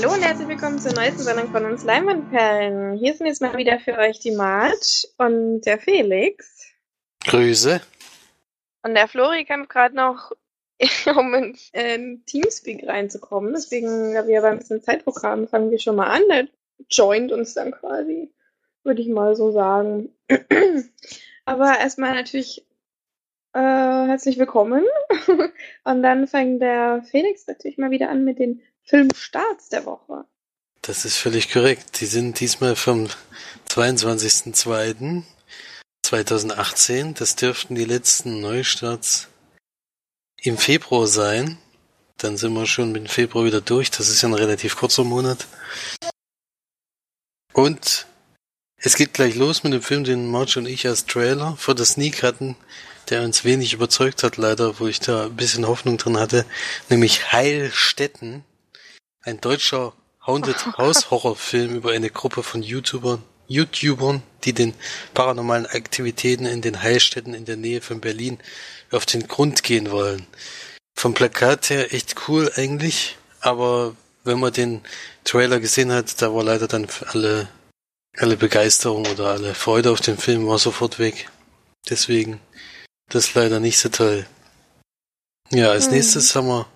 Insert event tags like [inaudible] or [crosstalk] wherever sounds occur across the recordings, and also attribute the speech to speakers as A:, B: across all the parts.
A: Hallo und herzlich willkommen zur neuesten Sendung von uns Leinwandperlen. Hier sind jetzt mal wieder für euch die Marge und der Felix.
B: Grüße.
A: Und der Flori kämpft gerade noch, [laughs] um in, in Teamspeak reinzukommen. Deswegen, da wir aber ein bisschen Zeitdruck haben, fangen wir schon mal an. Der joint uns dann quasi, würde ich mal so sagen. [clears throat] aber erstmal natürlich äh, herzlich willkommen. [laughs] und dann fängt der Felix natürlich mal wieder an mit den Filmstarts der Woche.
B: Das ist völlig korrekt. Die sind diesmal vom 22.02.2018. Das dürften die letzten Neustarts im Februar sein. Dann sind wir schon mit dem Februar wieder durch. Das ist ja ein relativ kurzer Monat. Und es geht gleich los mit dem Film, den Marge und ich als Trailer vor der Sneak hatten, der uns wenig überzeugt hat, leider, wo ich da ein bisschen Hoffnung drin hatte, nämlich Heilstätten ein deutscher Haunted [laughs] House Horrorfilm über eine Gruppe von YouTubern, YouTubern, die den paranormalen Aktivitäten in den Heilstätten in der Nähe von Berlin auf den Grund gehen wollen. Vom Plakat her echt cool eigentlich, aber wenn man den Trailer gesehen hat, da war leider dann alle, alle Begeisterung oder alle Freude auf den Film war sofort weg. Deswegen, das ist leider nicht so toll. Ja, als hm. nächstes haben wir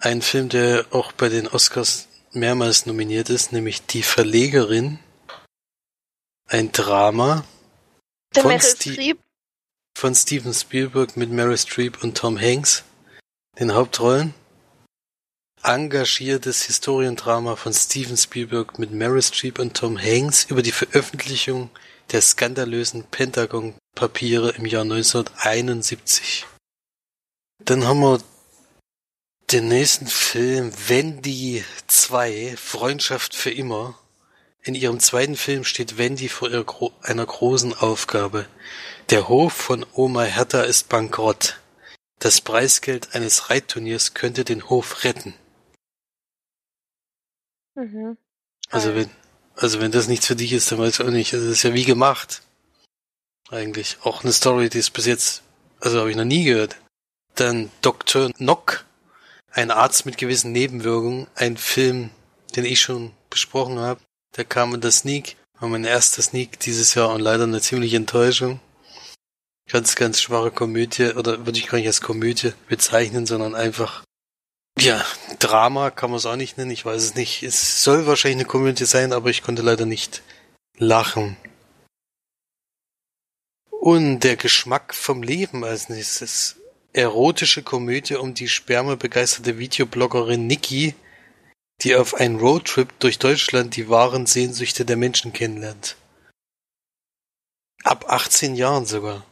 B: ein Film, der auch bei den Oscars mehrmals nominiert ist, nämlich Die Verlegerin. Ein Drama von, Ste von, Steven Spielberg mit Meryl Streep und Tom Hanks den Hauptrollen. Engagiertes Historiendrama von Steven Spielberg mit Meryl Streep und Tom Hanks über die Veröffentlichung der skandalösen Pentagon-Papiere im Jahr 1971. Dann haben wir den nächsten Film Wendy 2, Freundschaft für immer. In ihrem zweiten Film steht Wendy vor einer großen Aufgabe. Der Hof von Oma Hertha ist bankrott. Das Preisgeld eines Reitturniers könnte den Hof retten. Mhm. Also wenn, also wenn das nichts für dich ist, dann weiß ich auch nicht. Also das ist ja wie gemacht. Eigentlich. Auch eine Story, die ist bis jetzt, also habe ich noch nie gehört. Dann Dr. Nock ein Arzt mit gewissen Nebenwirkungen, ein Film, den ich schon besprochen habe. Der kam in der Sneak, war mein erster Sneak dieses Jahr und leider eine ziemliche Enttäuschung. Ganz, ganz schwache Komödie, oder würde ich gar nicht als Komödie bezeichnen, sondern einfach, ja, Drama kann man es auch nicht nennen, ich weiß es nicht. Es soll wahrscheinlich eine Komödie sein, aber ich konnte leider nicht lachen. Und der Geschmack vom Leben als nächstes erotische Komödie um die spermabegeisterte Videobloggerin Nikki, die auf einen Roadtrip durch Deutschland die wahren Sehnsüchte der Menschen kennenlernt. Ab 18 Jahren sogar.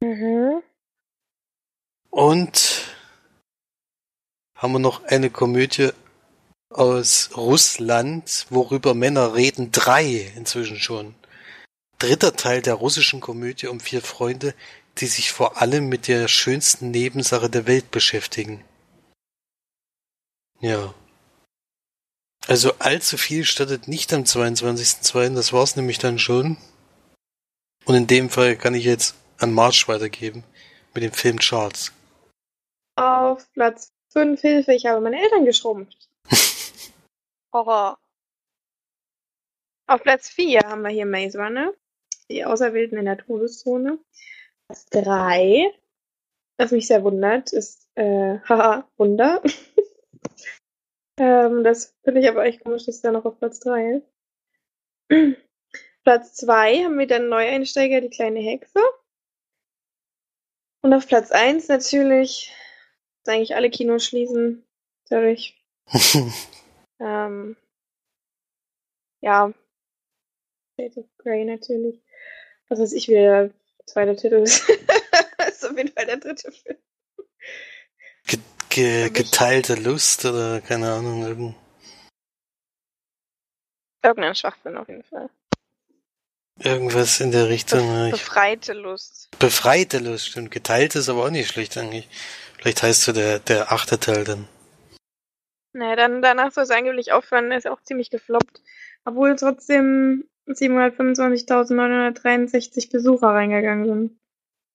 B: Mhm. Und haben wir noch eine Komödie aus Russland, worüber Männer reden, drei inzwischen schon. Dritter Teil der russischen Komödie um vier Freunde, die sich vor allem mit der schönsten Nebensache der Welt beschäftigen. Ja. Also allzu viel startet nicht am 22.02., das war's nämlich dann schon. Und in dem Fall kann ich jetzt an March weitergeben mit dem Film Charles.
A: Auf Platz 5 Hilfe, ich habe meine Eltern geschrumpft. [laughs] Horror. Auf Platz 4 haben wir hier Maze Runner. Die Auserwählten in der Todeszone. Platz 3, was mich sehr wundert, ist, äh, [laughs] haha, Wunder. [laughs] ähm, das finde ich aber echt komisch, dass der noch auf Platz 3 ist. [clears throat] Platz 2 haben wir dann Neueinsteiger, die kleine Hexe. Und auf Platz 1 natürlich, dass eigentlich alle Kinos schließen, dadurch. [laughs] ähm, ja, Shades of Grey natürlich. Was weiß ich, wieder zweiter Titel [laughs] ist. ist auf jeden Fall der dritte Film.
B: Ge ge geteilte Lust oder keine Ahnung, irgend.
A: Irgendein Schwachsinn auf jeden Fall.
B: Irgendwas in der Richtung.
A: Be befreite Lust.
B: Befreite Lust, stimmt. Geteilt ist aber auch nicht schlecht eigentlich. Vielleicht heißt so der, der achte Teil dann.
A: Naja, dann danach soll es angeblich aufhören, ist auch ziemlich gefloppt. Obwohl trotzdem 725.963 Besucher reingegangen sind.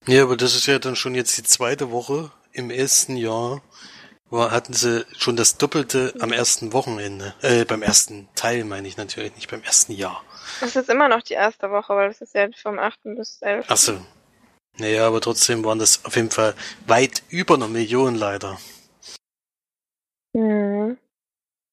B: Ja, aber das ist ja dann schon jetzt die zweite Woche im ersten Jahr, war, hatten sie schon das Doppelte am ersten Wochenende. Äh, beim ersten Teil meine ich natürlich, nicht beim ersten Jahr.
A: Das ist immer noch die erste Woche, weil das ist ja vom 8. bis 11.
B: Ach so. Naja, aber trotzdem waren das auf jeden Fall weit über einer Million leider.
A: Mhm.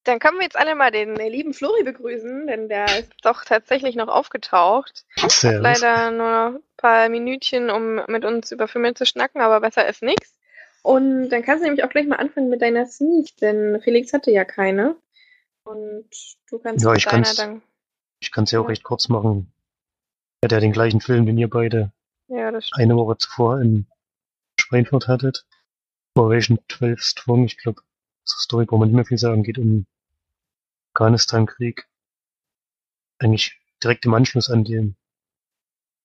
A: Dann können wir jetzt alle mal den äh, lieben Flori begrüßen, denn der ist doch tatsächlich noch aufgetaucht. Hat leider nur noch ein paar Minütchen, um mit uns über Filme zu schnacken, aber besser ist nichts. Und dann kannst du nämlich auch gleich mal anfangen mit deiner Sneak, denn Felix hatte ja keine. Und du kannst
C: ja, ich kann's, dann. Ich kann es ja auch recht kurz machen. Er hat ja den gleichen Film, den ihr beide
A: ja,
C: eine Woche zuvor in Spreinfurt hattet. Operation 12 Strong, ich glaube, Story braucht man nicht mehr viel sagen, geht um Afghanistan-Krieg. Eigentlich direkt im Anschluss an den,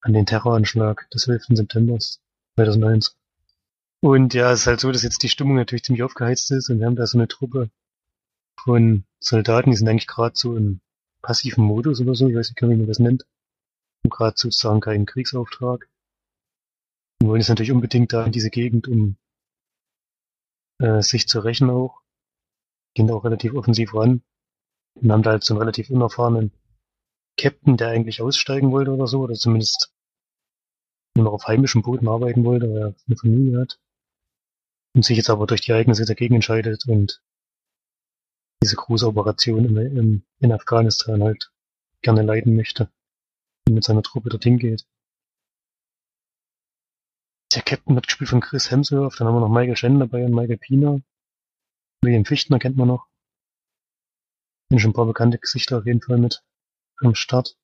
C: an den Terroranschlag des 11. September 2001. Und ja, es ist halt so, dass jetzt die Stimmung natürlich ziemlich aufgeheizt ist und wir haben da so eine Truppe von Soldaten, die sind eigentlich gerade so im passiven Modus oder so, ich weiß nicht, wie man das nennt. Und gerade sozusagen keinen Kriegsauftrag. Und wollen jetzt natürlich unbedingt da in diese Gegend, um äh, sich zu rächen auch gehen auch relativ offensiv ran und haben da halt so einen relativ unerfahrenen Captain, der eigentlich aussteigen wollte oder so, oder zumindest nur noch auf heimischem Boden arbeiten wollte, weil er eine Familie hat. Und sich jetzt aber durch die Ereignisse dagegen entscheidet und diese große Operation in, in, in Afghanistan halt gerne leiten möchte und mit seiner Truppe dorthin geht. Der Captain wird gespielt von Chris Hemsworth, dann haben wir noch Michael Shannon dabei und Michael Pina. William Fichtner kennt man noch. Sind schon ein paar bekannte Gesichter auf jeden Fall mit am Start.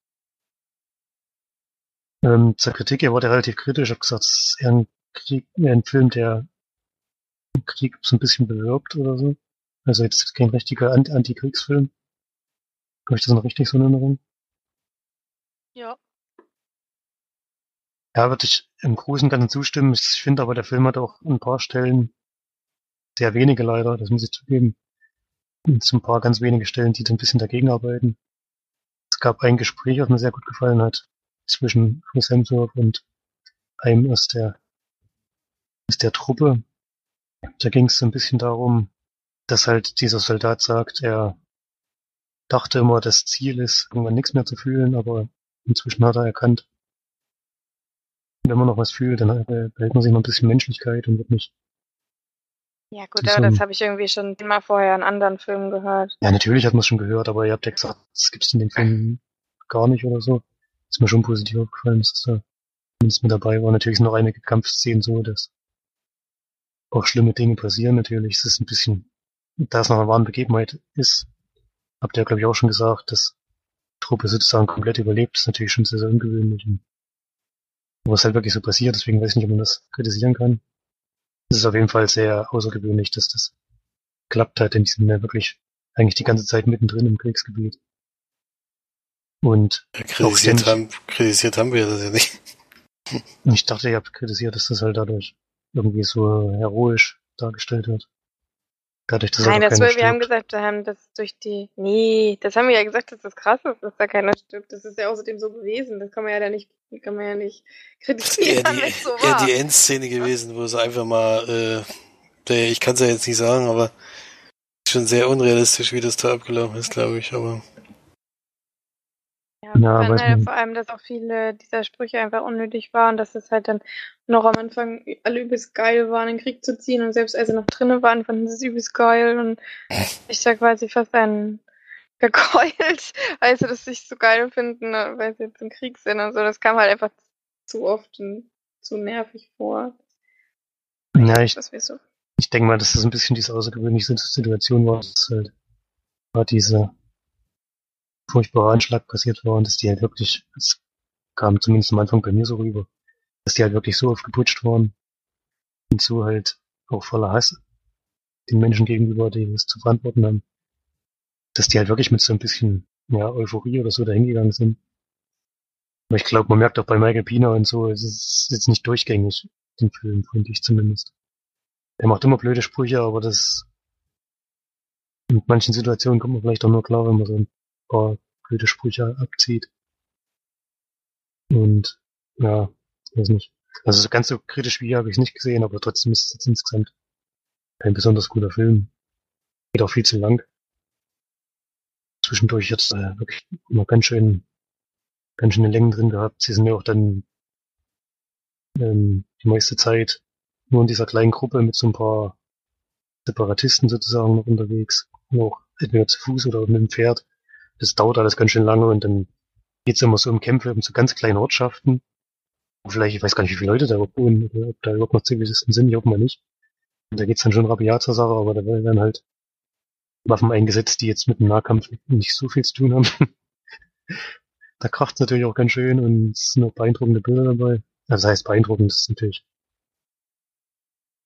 C: Ähm, zur Kritik, er wurde relativ kritisch. Ich habe gesagt, es ist eher ein, Krieg, eher ein Film, der den Krieg so ein bisschen bewirbt oder so. Also jetzt kein richtiger Antikriegsfilm. Habe ich das noch richtig so in Erinnerung?
A: Ja.
C: Ja, würde ich im Großen und Ganzen zustimmen. Ich finde aber, der Film hat auch ein paar Stellen, sehr wenige leider, das muss ich zugeben. Und so ein paar ganz wenige Stellen, die da ein bisschen dagegen arbeiten. Es gab ein Gespräch, was mir sehr gut gefallen hat, zwischen Chris Hemsworth und einem aus der, aus der Truppe. Da ging es so ein bisschen darum, dass halt dieser Soldat sagt, er dachte immer, das Ziel ist, irgendwann nichts mehr zu fühlen, aber inzwischen hat er erkannt, wenn man noch was fühlt, dann behält man sich noch ein bisschen Menschlichkeit und wird nicht
A: ja gut, aber das habe ich irgendwie schon immer vorher in anderen Filmen gehört.
C: Ja, natürlich hat man es schon gehört, aber ihr habt ja gesagt, das gibt es in den Filmen gar nicht oder so. Ist mir schon positiv aufgefallen, dass es da zumindest mit dabei war. Natürlich sind noch einige Kampfszenen so, dass auch schlimme Dinge passieren natürlich. Es ist ein bisschen, da es noch eine wahre Begebenheit ist, habt ihr, glaube ich, auch schon gesagt, dass die Truppe sozusagen komplett überlebt. Das ist natürlich schon sehr, sehr ungewöhnlich. Aber es halt wirklich so passiert, deswegen weiß ich nicht, ob man das kritisieren kann. Es ist auf jeden Fall sehr außergewöhnlich, dass das klappt hat, denn die sind ja wirklich eigentlich die ganze Zeit mittendrin im Kriegsgebiet. Und
B: ja, kritisiert, haben, kritisiert haben wir das ja nicht.
C: Ich dachte, ihr habt kritisiert, dass das halt dadurch irgendwie so heroisch dargestellt wird.
A: Dadurch, dass Nein, das wir, wir haben gesagt, dass durch die. Nee, das haben wir ja gesagt, dass das krass ist, dass da keiner stirbt. Das ist ja außerdem so gewesen. Das kann man ja da nicht, kann man ja nicht kritisieren.
B: Das eher die, so eher die Endszene gewesen, wo es einfach mal, äh, ich kann es ja jetzt nicht sagen, aber schon sehr unrealistisch, wie das da abgelaufen ist, glaube ich, aber.
A: Ja, ja halt vor allem, dass auch viele dieser Sprüche einfach unnötig waren, dass es halt dann noch am Anfang alle übelst geil waren, in den Krieg zu ziehen und selbst als sie noch drinnen waren, fanden sie es übelst geil und ich da quasi fast einen gekeult, [laughs] weil sie das nicht so geil finden, weil sie jetzt im Krieg sind und so. Das kam halt einfach zu oft und zu nervig vor.
C: Ja, ich, so. ich denke mal, dass das ein bisschen diese außergewöhnliche Situation war, dass halt war diese furchtbarer Anschlag passiert war und dass die halt wirklich, es kam zumindest am Anfang bei mir so rüber, dass die halt wirklich so aufgeputscht waren und so halt auch voller Hass den Menschen gegenüber, die es zu verantworten haben, dass die halt wirklich mit so ein bisschen ja, Euphorie oder so dahingegangen sind. Aber ich glaube, man merkt auch bei Michael Pina und so, es ist jetzt nicht durchgängig, den Film, finde ich zumindest. Er macht immer blöde Sprüche, aber das in manchen Situationen kommt man vielleicht auch nur klar, wenn man so ein paar blöde Sprüche abzieht. Und ja, weiß nicht. Also so ganz so kritisch wie habe ich es nicht gesehen, aber trotzdem ist es jetzt insgesamt kein besonders guter Film. Geht auch viel zu lang. Zwischendurch jetzt äh, wirklich immer ganz schön, ganz schöne Längen drin gehabt. Sie sind ja auch dann ähm, die meiste Zeit nur in dieser kleinen Gruppe mit so ein paar Separatisten sozusagen noch unterwegs. Auch entweder zu Fuß oder mit dem Pferd. Das dauert alles ganz schön lange und dann geht's immer so um Kämpfe um so ganz kleine Ortschaften. Vielleicht, ich weiß gar nicht, wie viele Leute da wohnen, oder ob da überhaupt noch Zivilisten sind, ich hoffe mal nicht. Und da geht's dann schon rabiat zur Sache, aber da werden halt Waffen eingesetzt, die jetzt mit dem Nahkampf nicht so viel zu tun haben. [laughs] da kracht's natürlich auch ganz schön und es sind auch beeindruckende Bilder dabei. Also das heißt beeindruckend, das ist natürlich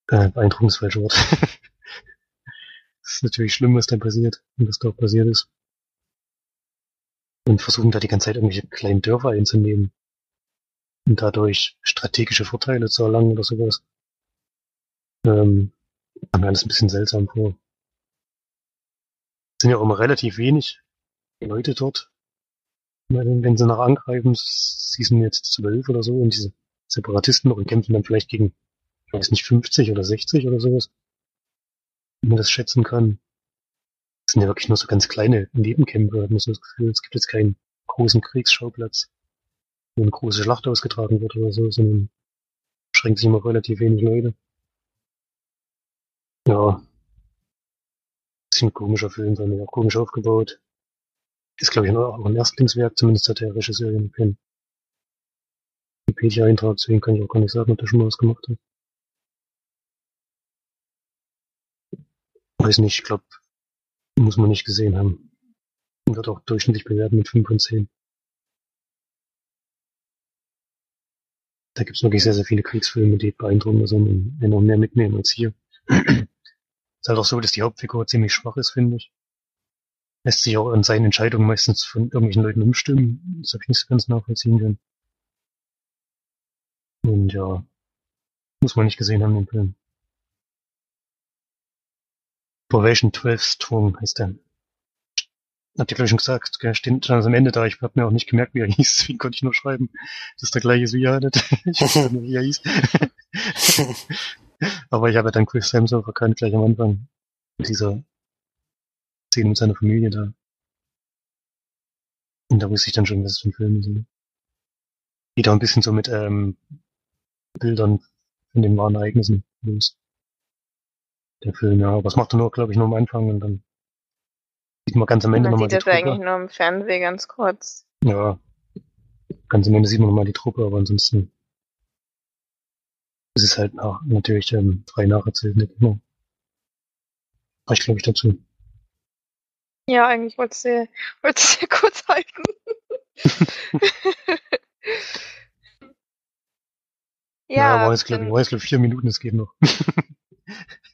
C: äh, beeindruckend ist falsche Wort. [laughs] das ist natürlich schlimm, was da passiert und was da auch passiert ist. Und versuchen da die ganze Zeit irgendwelche kleinen Dörfer einzunehmen und dadurch strategische Vorteile zu erlangen oder sowas. Ähm, kam mir alles ein bisschen seltsam vor. Es sind ja auch immer relativ wenig Leute dort. Wenn, wenn sie nach angreifen, sie sind jetzt zwölf oder so und diese Separatisten und kämpfen dann vielleicht gegen, ich weiß nicht, 50 oder 60 oder sowas. Wie man das schätzen kann. Das sind ja wirklich nur so ganz kleine Nebenkämpfe, hat man so das Gefühl, es gibt jetzt keinen großen Kriegsschauplatz wo eine große Schlacht ausgetragen wird oder so, sondern beschränkt sich immer relativ wenig Leute. Ja. Bisschen komischer Film, dann ja komisch aufgebaut. Ist, glaube ich, auch ein Erstlingswerk, zumindest hat der Regisseur ja keinen Wikipedia-Eintrag, deswegen kann ich auch gar nicht sagen, ob der schon mal was gemacht hat. Weiß nicht, ich glaube, muss man nicht gesehen haben. Wird auch durchschnittlich bewertet mit 5 von 10. da gibt es wirklich sehr, sehr viele Kriegsfilme, die beeindrucken sind und noch mehr mitnehmen als hier. [clears throat] ist halt auch so, dass die Hauptfigur ziemlich schwach ist, finde ich. Lässt sich auch an seinen Entscheidungen meistens von irgendwelchen Leuten umstimmen. Das habe ich nicht so ganz nachvollziehen können. Und ja, muss man nicht gesehen haben, den Film. Probation 12 Strong heißt der. Habt ihr gleich schon gesagt, gell, steht schon am Ende da. Ich habe mir auch nicht gemerkt, wie er [laughs] hieß, deswegen konnte ich nur schreiben, dass der gleiche ist wie er nicht. [laughs] ich weiß nicht, wie er hieß. [laughs] Aber ich habe ja dann Chris Hemsworth erkannt gleich am Anfang. Mit dieser Szene mit seiner Familie da. Und da wusste ich dann schon, was es für ein Film ist. Geht auch ein bisschen so mit ähm, Bildern von den wahren Ereignissen los. Der Film, ja. Aber das macht er nur, glaube ich, nur am Anfang und dann Sieht man ganz am Ende nochmal die Truppe. Man sieht das
A: eigentlich nur im Fernsehen ganz kurz.
C: Ja. Ganz am Ende sieht man nochmal die Truppe, aber ansonsten ist es halt nach, natürlich ähm, frei nacherzählt, nicht immer. Reicht, glaube ich, dazu.
A: Ja, eigentlich wollte ich [laughs] wollte sehr kurz halten. [laughs]
C: ja, ja, war jetzt, glaube ich, war jetzt, glaub vier Minuten, es geht noch. [laughs]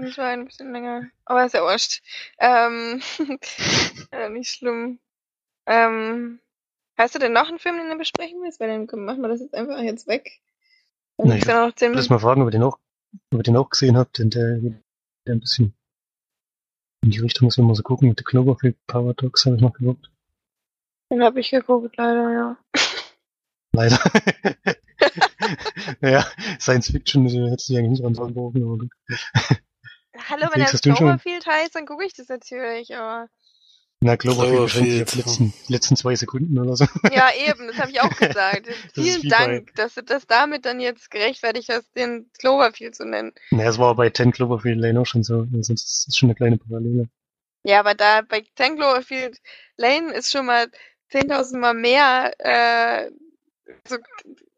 A: Das war ein bisschen länger. Aber ist ja wurscht. Ähm, [laughs] nicht schlimm. Ähm, hast du denn noch einen Film, den du besprechen willst? Weil dann machen wir das jetzt einfach jetzt weg.
C: Na, ich noch zehn mal fragen, ob ihr den auch, ob ihr den auch gesehen habt, denn der, der ein bisschen in die Richtung müssen wir mal so gucken. Mit der Cloverfield Paradox habe ich noch geguckt.
A: Den habe ich geguckt, leider, ja.
C: Leider. [laughs] ja, Science Fiction hätte sich eigentlich nicht dran brauchen, aber gut.
A: Hallo, wenn das Cloverfield heißt, dann gucke ich das natürlich, aber.
C: Na, Cloverfield, letzten, letzten zwei Sekunden oder so.
A: Ja, eben, das habe ich auch [laughs] gesagt. Vielen Dank, bei... dass du das damit dann jetzt gerechtfertigt hast, den Cloverfield zu nennen.
C: Na, es war bei 10 Cloverfield Lane auch schon so, sonst ist es schon eine kleine Parallele.
A: Ja, aber da bei 10 Cloverfield Lane ist schon mal 10.000 Mal mehr, äh, so,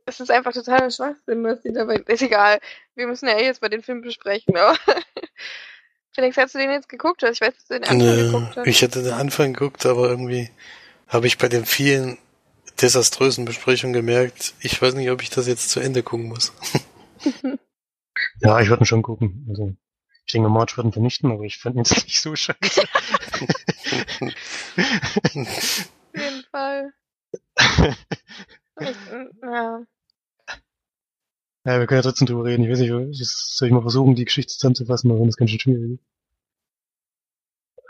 A: es ist einfach totaler Schwachsinn, was die dabei. Ist egal. Wir müssen ja eh jetzt mal den Film besprechen, aber. [laughs] Felix, hast du den jetzt geguckt? Ich weiß, dass du den Anfang
B: Nö,
A: geguckt hast.
B: Ich hatte den Anfang geguckt, aber irgendwie habe ich bei den vielen desaströsen Besprechungen gemerkt, ich weiß nicht, ob ich das jetzt zu Ende gucken muss. [laughs]
C: ja, ich würde ihn schon gucken. Also, ich denke, March wird ihn vernichten, aber ich fand ihn [laughs] jetzt nicht so scheiße.
A: Auf jeden Fall. ja.
C: Ja, wir können ja trotzdem drüber reden. Ich weiß nicht, soll ich mal versuchen, die Geschichte zusammenzufassen, aber das ist ganz schön schwierig.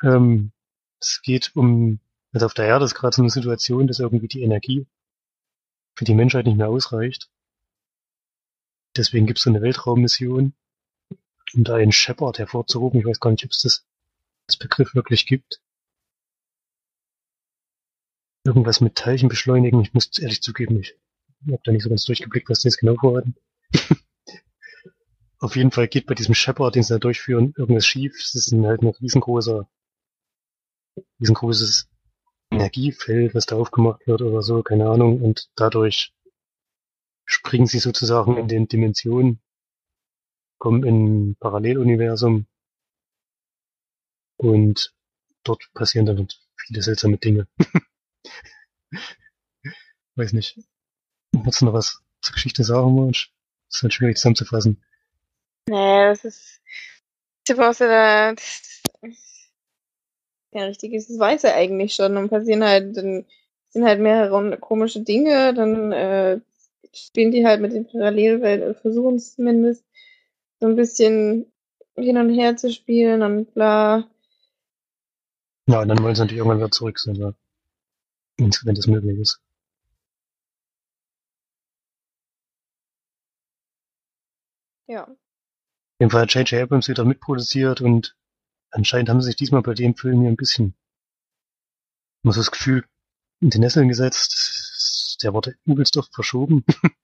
C: Ähm, es geht um, also auf der Erde ist gerade so eine Situation, dass irgendwie die Energie für die Menschheit nicht mehr ausreicht. Deswegen gibt es so eine Weltraummission, um da einen Shepard hervorzurufen. Ich weiß gar nicht, ob es das als Begriff wirklich gibt. Irgendwas mit Teilchen beschleunigen. Ich muss ehrlich zugeben, ich habe da nicht so ganz durchgeblickt, was die jetzt genau vorhatten. Auf jeden Fall geht bei diesem Shepard, den sie da durchführen, irgendwas schief. Es ist ein, halt ein riesengroßer, riesengroßes Energiefeld, was da aufgemacht wird oder so, keine Ahnung. Und dadurch springen sie sozusagen in den Dimensionen, kommen in ein Paralleluniversum und dort passieren dann viele seltsame Dinge. [laughs] Weiß nicht. Wolltest du noch was zur Geschichte sagen, Mensch? Das ist halt schwierig zusammenzufassen.
A: Nee, das ist. Habe auch so da. Ja, richtig ist, das weiß er eigentlich schon. Und passieren halt, dann sind halt mehrere komische Dinge, dann äh, spielen die halt mit den Parallelwelten oder versuchen es zumindest so ein bisschen hin und her zu spielen und bla.
C: Ja, und dann wollen sie natürlich irgendwann wieder zurück sein, ja. wenn das möglich ist.
A: Ja.
C: Auf jeden Fall hat J.J. Abrams wieder mitproduziert und anscheinend haben sie sich diesmal bei dem Film hier ein bisschen, man so das Gefühl, in die Nesseln gesetzt. Der wurde übelst oft verschoben. [laughs]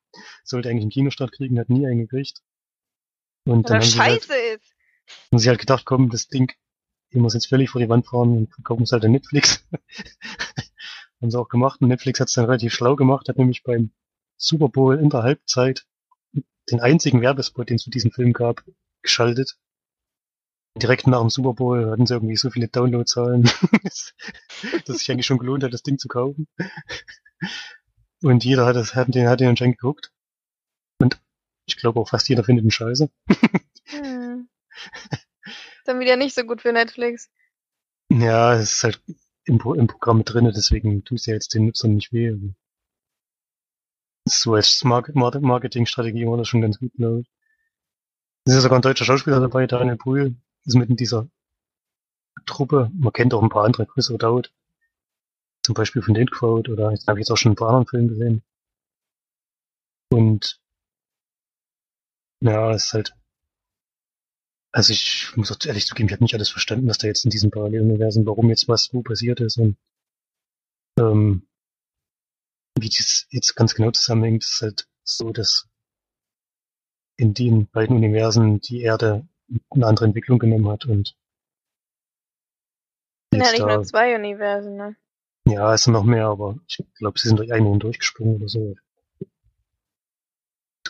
C: Sollte eigentlich einen Kinostart kriegen, hat nie einen gekriegt. Und dann haben sie, halt,
A: scheiße ist.
C: haben sie halt gedacht, komm, das Ding, ich muss jetzt völlig vor die Wand fahren und verkaufen es halt an Netflix. [laughs] haben sie auch gemacht und Netflix hat es dann relativ schlau gemacht, hat nämlich beim Super Bowl in der Halbzeit den einzigen Werbespot, den es für diesen Film gab, geschaltet. Direkt nach dem Super Bowl hatten sie irgendwie so viele Downloadzahlen, [laughs] dass sich eigentlich schon gelohnt hat, das Ding zu kaufen. Und jeder hat, das, hat, den, hat den anscheinend geguckt. Und ich glaube auch fast jeder findet ihn scheiße.
A: Hm. Dann wieder nicht so gut für Netflix.
C: Ja, es ist halt im, im Programm mit drinne, deswegen tut es ja jetzt den Nutzern nicht weh. So als Mar Mar Marketingstrategie war das schon ganz gut, glaube ich. Es ist ja sogar ein deutscher Schauspieler dabei, Daniel Brühl, ist mit in dieser Truppe. Man kennt auch ein paar andere, Chris O'Dowd. Zum Beispiel von Date Crowd oder ich habe jetzt auch schon ein paar anderen Filmen gesehen. Und ja, es ist halt. Also ich muss auch ehrlich zugeben, ich habe nicht alles verstanden, was da jetzt in diesem Paralleluniversum, warum jetzt was wo passiert ist und ähm, wie das jetzt ganz genau zusammenhängt, ist halt so, dass in den beiden Universen die Erde eine andere Entwicklung genommen hat und
A: sind ja nicht
C: da,
A: nur zwei Universen, ne?
C: ja, es sind noch mehr, aber ich glaube, sie sind durch einen durchgesprungen oder so.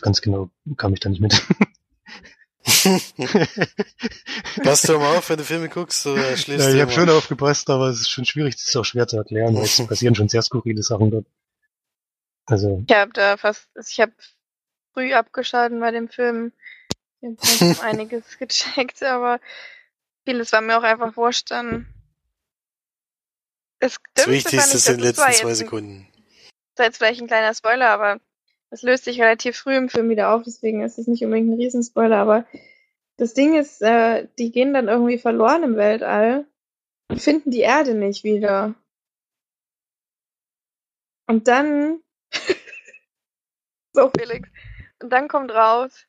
C: Ganz genau kam ich da nicht mit. [laughs]
B: Passt du mal auf, wenn du Filme guckst, oder schläfst
C: ja,
B: du
C: ich habe schon aufgepasst, aber es ist schon schwierig, das ist auch schwer zu erklären, weil es [laughs] passieren schon sehr skurrile Sachen dort. Also,
A: Ich habe da fast, also ich habe früh abgeschalten bei dem Film. Ich habe [laughs] einiges gecheckt, aber vieles war mir auch einfach wurscht dann. Das
B: Das Wichtigste
A: ich,
B: sind die letzten
A: jetzt
B: zwei Sekunden.
A: Das ist jetzt vielleicht ein kleiner Spoiler, aber das löst sich relativ früh im Film wieder auf, deswegen ist es nicht unbedingt ein Riesenspoiler, aber das Ding ist, äh, die gehen dann irgendwie verloren im Weltall und finden die Erde nicht wieder. Und dann, so Felix, und dann kommt raus,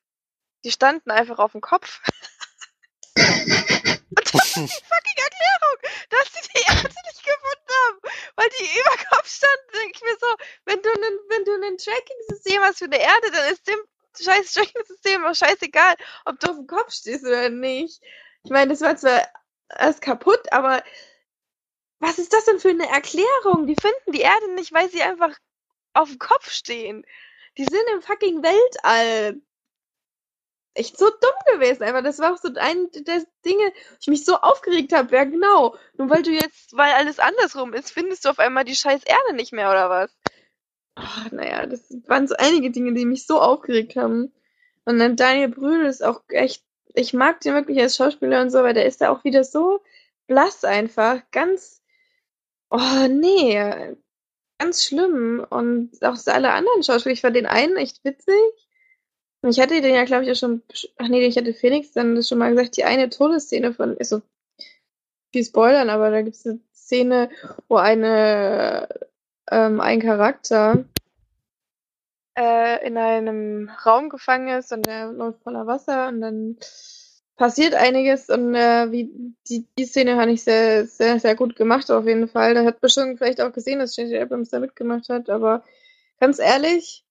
A: die standen einfach auf dem Kopf. [laughs] und das ist die fucking Erklärung, dass sie die Erde nicht gefunden haben, weil die über Kopf standen, denke ich mir so, wenn du einen, wenn du ein Tracking-System hast für eine Erde, dann ist dem scheiß Tracking-System auch scheißegal, ob du auf dem Kopf stehst oder nicht. Ich meine, das war zwar erst kaputt, aber was ist das denn für eine Erklärung? Die finden die Erde nicht, weil sie einfach auf dem Kopf stehen. Die sind im fucking Weltall. Echt so dumm gewesen, einfach. Das war auch so ein der Dinge, ich mich so aufgeregt habe. Ja, genau. Nur weil du jetzt, weil alles andersrum ist, findest du auf einmal die scheiß Erde nicht mehr, oder was? Ah, naja, das waren so einige Dinge, die mich so aufgeregt haben. Und dann Daniel Brühl ist auch echt, ich mag den wirklich als Schauspieler und so, weil der ist da auch wieder so blass einfach. Ganz, oh nee, ganz schlimm. Und auch alle anderen Schauspieler, ich fand den einen echt witzig. Ich hatte den ja, glaube ich, auch schon, ach nee, ich hatte Phoenix dann das schon mal gesagt, die eine Todesszene von, ist so viel Spoilern, aber da gibt es eine Szene, wo eine, ähm, ein Charakter äh, in einem Raum gefangen ist und der läuft voller Wasser und dann passiert einiges und äh, wie die, die Szene fand ich sehr, sehr, sehr gut gemacht auf jeden Fall. Da hat bestimmt vielleicht auch gesehen, dass J.J. Abrams da mitgemacht hat, aber ganz ehrlich,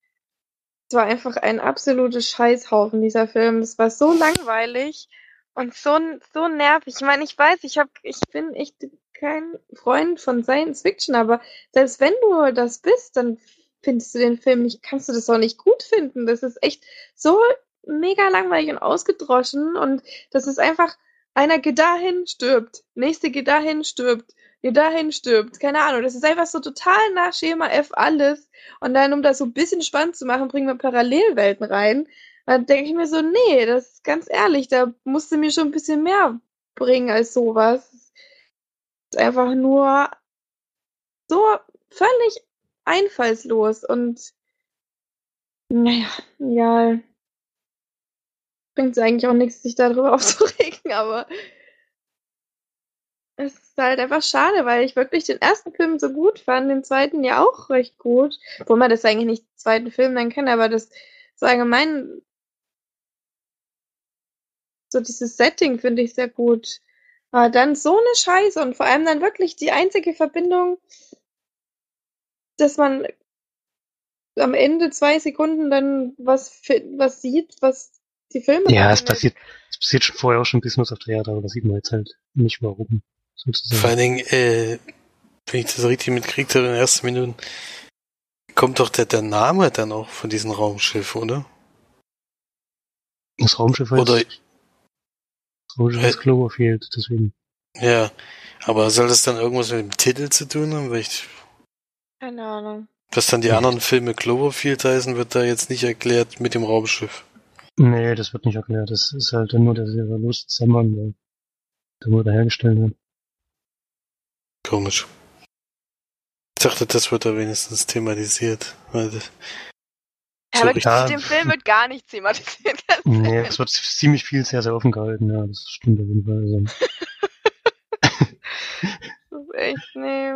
A: es war einfach ein absoluter Scheißhaufen, dieser Film. Das war so langweilig und so, so nervig. Ich meine, ich weiß, ich hab, ich bin echt kein Freund von Science Fiction, aber selbst wenn du das bist, dann findest du den Film nicht, kannst du das auch nicht gut finden. Das ist echt so mega langweilig und ausgedroschen und das ist einfach, einer geht dahin, stirbt, nächste geht dahin, stirbt, geht dahin, stirbt, keine Ahnung. Das ist einfach so total nach Schema F alles und dann, um das so ein bisschen spannend zu machen, bringen wir Parallelwelten rein. Dann denke ich mir so, nee, das ist ganz ehrlich, da musste mir schon ein bisschen mehr bringen als sowas. Das ist einfach nur so völlig einfallslos und naja, ja, bringt es eigentlich auch nichts, sich darüber [laughs] aufzuregen, aber es ist halt einfach schade, weil ich wirklich den ersten Film so gut fand, den zweiten ja auch recht gut. Obwohl man das eigentlich nicht zweiten Film nennen kann, aber das so allgemein, so dieses Setting finde ich sehr gut. Aber dann so eine Scheiße und vor allem dann wirklich die einzige Verbindung, dass man am Ende zwei Sekunden dann was, was sieht, was die Filme.
C: Ja, es passiert, es passiert schon vorher auch schon ein bisschen was auf der Erde, aber das sieht man jetzt halt nicht warum.
B: Sozusagen. Vor allen Dingen, äh, wenn ich das richtig mitkriegt habe in den ersten Minuten, kommt doch der, der Name dann auch von diesem Raumschiff, oder?
C: Das Raumschiff heißt, oder, das Raumschiff heißt Cloverfield, deswegen.
B: Ja, aber soll das dann irgendwas mit dem Titel zu tun haben? Weil ich,
A: Keine Ahnung.
B: Was dann die anderen Filme Cloverfield heißen, wird da jetzt nicht erklärt mit dem Raumschiff.
C: Nee, das wird nicht erklärt. Das ist halt nur der seriöse Zusammenhang, der, der wurde hergestellt wird.
B: Komisch. Ich dachte, das wird da wenigstens thematisiert. Weil das
A: ja, aber ja, dem Film wird gar nicht thematisiert. [laughs]
C: nee, es wird ziemlich viel sehr, sehr offen gehalten, ja, das stimmt auf jeden Fall.
A: Also. [laughs] das ist echt, nee.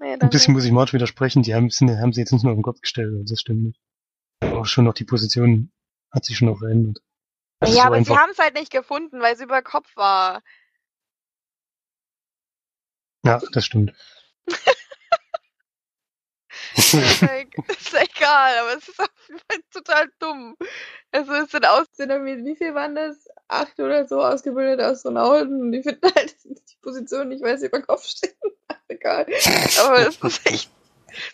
C: nee Ein bisschen muss ich Marge widersprechen, die haben, haben sie jetzt nicht nur auf den Kopf gestellt, also das stimmt nicht. Auch schon noch die Position hat sich schon noch verändert.
A: Das ja, aber sie haben es halt nicht gefunden, weil es über Kopf war.
C: Ja, das stimmt.
A: ist, [laughs] ist egal, aber es ist auf jeden Fall total dumm. Also es sind Ausbilder, wie viel waren das? Acht oder so ausgebildete Astronauten die finden halt die Position nicht, weil sie über Kopf stehen. [laughs] egal. Aber es ist echt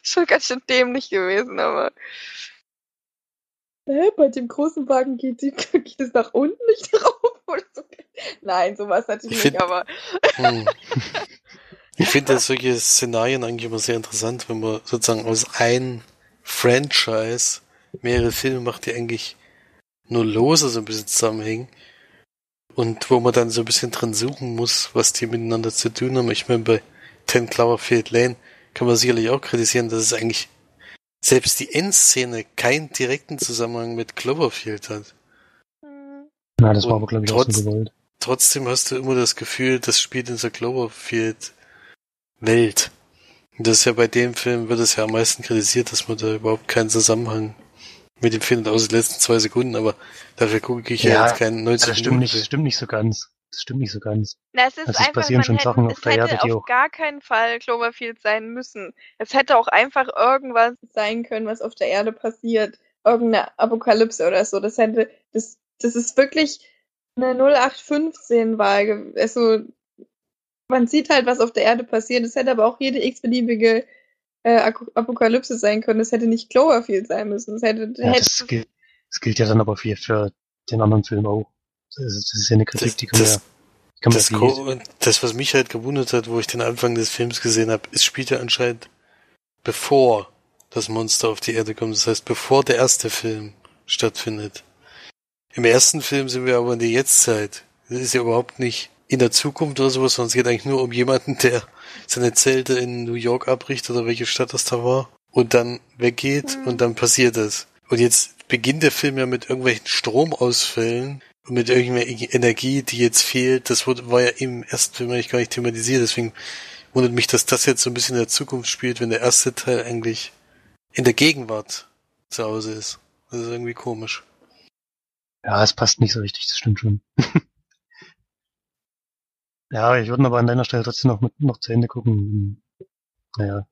A: schon ganz schön dämlich gewesen, aber Hä, bei dem großen Wagen geht, die, [laughs] geht es nach unten nicht rauf oder so. Nein, sowas hatte ich, ich nicht, find, aber. Hm. [laughs]
B: Ich finde solche Szenarien eigentlich immer sehr interessant, wenn man sozusagen aus einem Franchise mehrere Filme macht, die eigentlich nur lose so ein bisschen zusammenhängen. Und wo man dann so ein bisschen drin suchen muss, was die miteinander zu tun haben. Ich meine, bei Ten Cloverfield Lane kann man sicherlich auch kritisieren, dass es eigentlich selbst die Endszene keinen direkten Zusammenhang mit Cloverfield hat.
C: Na, das war aber, glaube ich, trotz, auch so gewollt.
B: Trotzdem hast du immer das Gefühl, das spielt in der Cloverfield-Welt. Und das ist ja bei dem Film, wird es ja am meisten kritisiert, dass man da überhaupt keinen Zusammenhang mit dem findet, außer die letzten zwei Sekunden, aber dafür gucke ich ja, ja jetzt keinen 90
C: das stimmt nicht, das stimmt nicht so ganz. Das stimmt nicht so ganz.
A: Na, es ist also es einfach, passieren schon hätte, Sachen auf der Erde, die auf auch gar keinen Fall Cloverfield sein müssen. Es hätte auch einfach irgendwas sein können, was auf der Erde passiert. Irgendeine Apokalypse oder so. Das hätte, das, das ist wirklich eine 0815-Wahl. Also, man sieht halt, was auf der Erde passiert. Es hätte aber auch jede x-beliebige äh, Apokalypse sein können. Es hätte nicht Cloverfield sein müssen. Es hätte,
C: ja, hätte das, gilt, das gilt ja dann aber für, für den anderen Film auch. Das ist ja eine Kritik, die kann das,
B: kann das, das, was mich halt gewundert hat, wo ich den Anfang des Films gesehen habe, es spielt ja anscheinend bevor das Monster auf die Erde kommt. Das heißt, bevor der erste Film stattfindet. Im ersten Film sind wir aber in der Jetztzeit. Das ist ja überhaupt nicht in der Zukunft oder sowas, sondern es geht eigentlich nur um jemanden, der seine Zelte in New York abbricht oder welche Stadt das da war und dann weggeht mhm. und dann passiert das. Und jetzt beginnt der Film ja mit irgendwelchen Stromausfällen, mit irgendeiner Energie, die jetzt fehlt, das wurde, war ja im ersten Film eigentlich gar nicht thematisiert, deswegen wundert mich, dass das jetzt so ein bisschen in der Zukunft spielt, wenn der erste Teil eigentlich in der Gegenwart zu Hause ist. Das ist irgendwie komisch.
C: Ja, es passt nicht so richtig, das stimmt schon. [laughs] ja, ich würde aber an deiner Stelle trotzdem noch, mit, noch zu Ende gucken. Naja.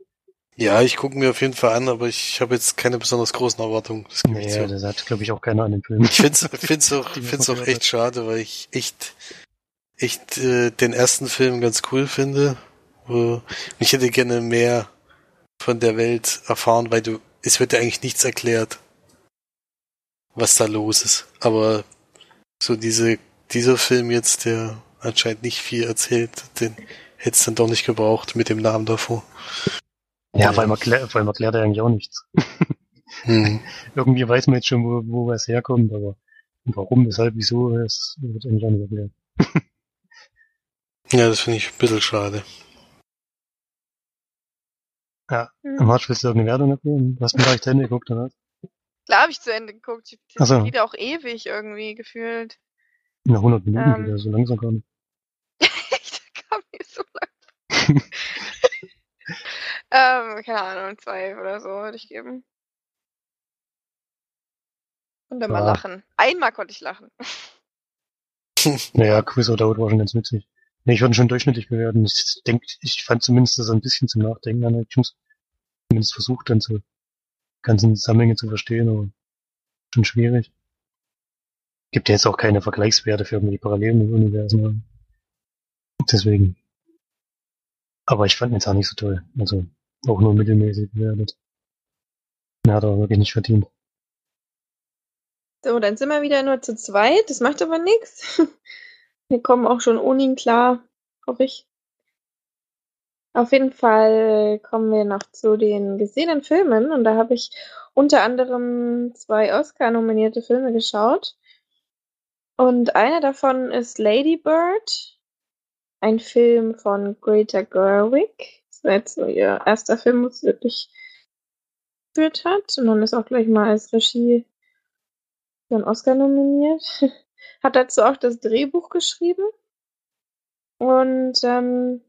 B: Ja, ich gucke mir auf jeden Fall an, aber ich habe jetzt keine besonders großen Erwartungen.
C: Das nee, das hat, glaube ich, auch keiner an den Film.
B: Ich finde es [laughs] find's auch, find's auch echt schade, weil ich echt, echt äh, den ersten Film ganz cool finde. Wo, ich hätte gerne mehr von der Welt erfahren, weil du, es wird ja eigentlich nichts erklärt was da los ist. Aber so diese, dieser Film jetzt, der anscheinend nicht viel erzählt, den hätte es dann doch nicht gebraucht mit dem Namen davor.
C: Ja, weil man, weil man klärt ja eigentlich auch nichts. [laughs] Hm. Irgendwie weiß man jetzt schon, wo, wo was herkommt, aber warum, weshalb, wieso, das wird eigentlich auch nicht erklärt.
B: ja, das finde ich ein bisschen schade.
C: Ja. Marsch, willst du irgendeine Wertung abgeben? Du hast mir gleich zu Ende geguckt, oder?
A: Klar habe ich zu Ende geguckt. Das so. geht auch ewig irgendwie gefühlt.
C: Na, 100 Minuten ähm, wieder, so langsam nicht. [laughs]
A: Echt? da kam mir so lang. [laughs] ähm, keine Ahnung, zwei oder so würde ich geben. Und dann ja. mal lachen. Einmal konnte ich lachen.
C: naja, Quiz oder Out war schon ganz witzig. Nee, ich würde schon durchschnittlich bewerten. Ich denke, ich fand zumindest das ein bisschen zum Nachdenken an. Ich muss zumindest versucht dann zu ganzen Zusammenhänge zu verstehen, aber schon schwierig. Gibt ja jetzt auch keine Vergleichswerte für irgendwie Parallelen im Universum. Deswegen. Aber ich fand ihn jetzt auch nicht so toll. Also auch nur mittelmäßig bewertet. Mehr hat er wirklich nicht verdient.
A: So, dann sind wir wieder nur zu zweit. Das macht aber nichts. [laughs] Wir kommen auch schon ohne ihn klar, hoffe ich. Auf jeden Fall kommen wir noch zu den gesehenen Filmen und da habe ich unter anderem zwei Oscar-nominierte Filme geschaut. Und einer davon ist Lady Bird, ein Film von Greta Gerwig. Jetzt so ihr erster Film, sie wirklich geführt hat. Und dann ist auch gleich mal als Regie für einen Oscar nominiert. [laughs] Hat dazu auch das Drehbuch geschrieben. Und ähm,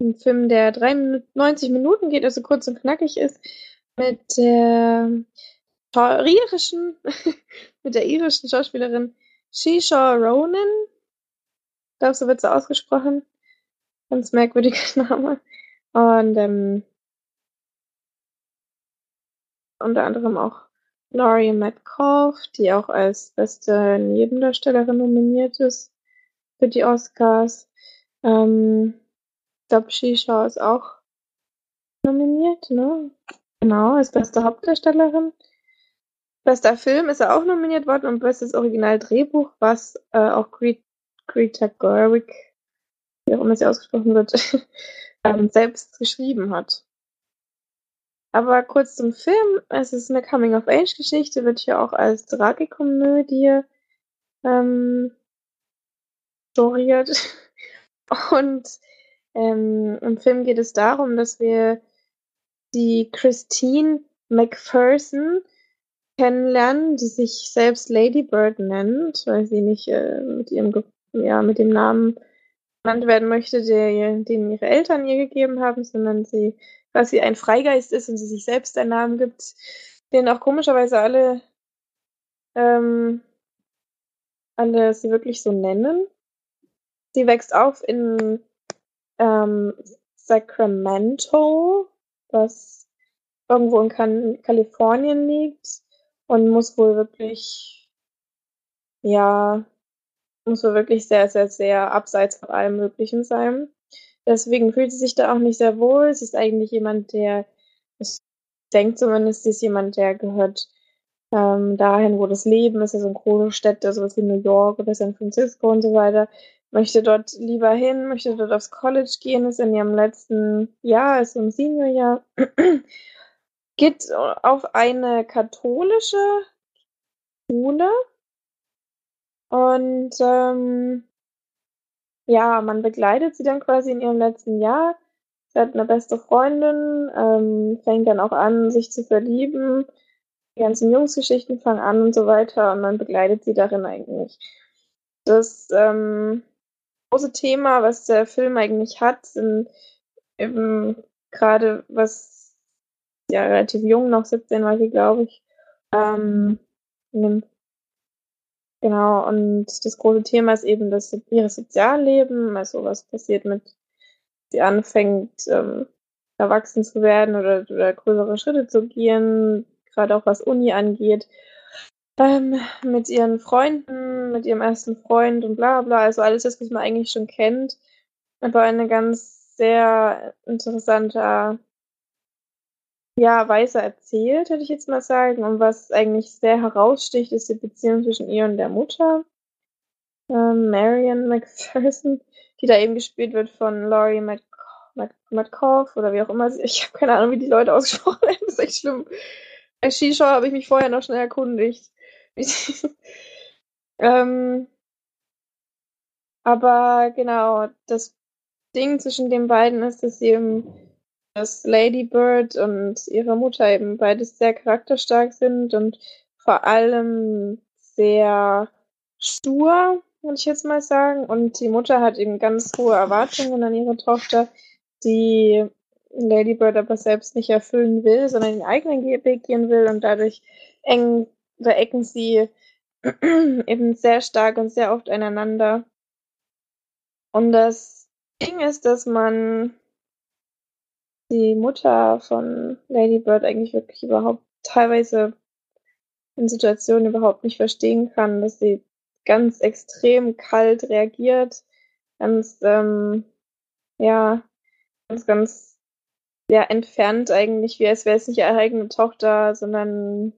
A: ein Film, der 93 Minuten geht, also kurz und knackig ist, mit der irischen, [laughs] mit der irischen Schauspielerin Shisha Ronan. Ich glaube, so wird sie ausgesprochen. Ganz merkwürdiger [laughs] Name. Und ähm, unter anderem auch Laurie Metcalf, die auch als beste Nebendarstellerin nominiert ist für die Oscars. Ähm, glaube, Shisha ist auch nominiert, ne? Genau, als beste Hauptdarstellerin. Bester Film ist er auch nominiert worden und bestes Originaldrehbuch, was äh, auch Greta Gerwig, wie auch immer sie ausgesprochen wird, [laughs] ähm, selbst geschrieben hat. Aber kurz zum Film. Es ist eine Coming-of-Age-Geschichte, wird hier auch als Tragikomödie ähm, storiert. [laughs] Und ähm, Im Film geht es darum, dass wir die Christine McPherson kennenlernen, die sich selbst Lady Bird nennt, weil sie nicht äh, mit ihrem ja, mit dem Namen genannt werden möchte, der, den ihre Eltern ihr gegeben haben, sondern sie quasi ein Freigeist ist und sie sich selbst einen Namen gibt, den auch komischerweise alle ähm, alle sie wirklich so nennen. Sie wächst auf in ähm, Sacramento, was irgendwo in kan Kalifornien liegt und muss wohl wirklich, ja, muss wohl wirklich sehr, sehr, sehr abseits von allem Möglichen sein. Deswegen fühlt sie sich da auch nicht sehr wohl. Sie ist eigentlich jemand, der, ich denke zumindest, sie ist jemand, der gehört ähm, dahin, wo das Leben ist, also in große Städte, sowas wie New York oder San Francisco und so weiter möchte dort lieber hin, möchte dort aufs College gehen, ist in ihrem letzten Jahr, ist im Seniorjahr, [clears throat] geht auf eine katholische Schule und ähm, ja, man begleitet sie dann quasi in ihrem letzten Jahr. Sie hat eine beste Freundin, ähm, fängt dann auch an, sich zu verlieben. Die ganzen Jungsgeschichten fangen an und so weiter und man begleitet sie darin eigentlich. Das ähm, große Thema, was der Film eigentlich hat, sind eben gerade was ja relativ jung, noch 17 war sie, glaube ich, ähm, in dem Genau, und das große Thema ist eben das ihre Sozialleben, also was passiert mit, sie anfängt, ähm, erwachsen zu werden oder, oder größere Schritte zu gehen, gerade auch was Uni angeht, ähm, mit ihren Freunden, mit ihrem ersten Freund und bla bla, also alles das, was man eigentlich schon kennt, aber eine ganz sehr interessanter ja, Weise erzählt, hätte ich jetzt mal sagen. Und was eigentlich sehr heraussticht, ist die Beziehung zwischen ihr und der Mutter, ähm, Marion [laughs] McPherson, die da eben gespielt wird von Laurie Mc Metcalf oder wie auch immer. Ich habe keine Ahnung, wie die Leute ausgesprochen [laughs] werden. Das ist echt schlimm. Bei Skishow habe ich mich vorher noch schnell erkundigt. [laughs] ähm, aber genau, das Ding zwischen den beiden ist, dass sie eben dass Lady Bird und ihre Mutter eben beides sehr charakterstark sind und vor allem sehr stur, würde ich jetzt mal sagen. Und die Mutter hat eben ganz hohe Erwartungen an ihre Tochter, die Lady Bird aber selbst nicht erfüllen will, sondern den eigenen Weg gehen will und dadurch eng oder ecken sie [clears throat] eben sehr stark und sehr oft aneinander. Und das Ding ist, dass man die Mutter von Lady Bird eigentlich wirklich überhaupt teilweise in Situationen überhaupt nicht verstehen kann, dass sie ganz extrem kalt reagiert, ganz, ähm, ja, ganz, ganz, ja, entfernt eigentlich, wie als wäre es nicht ihre eigene Tochter, sondern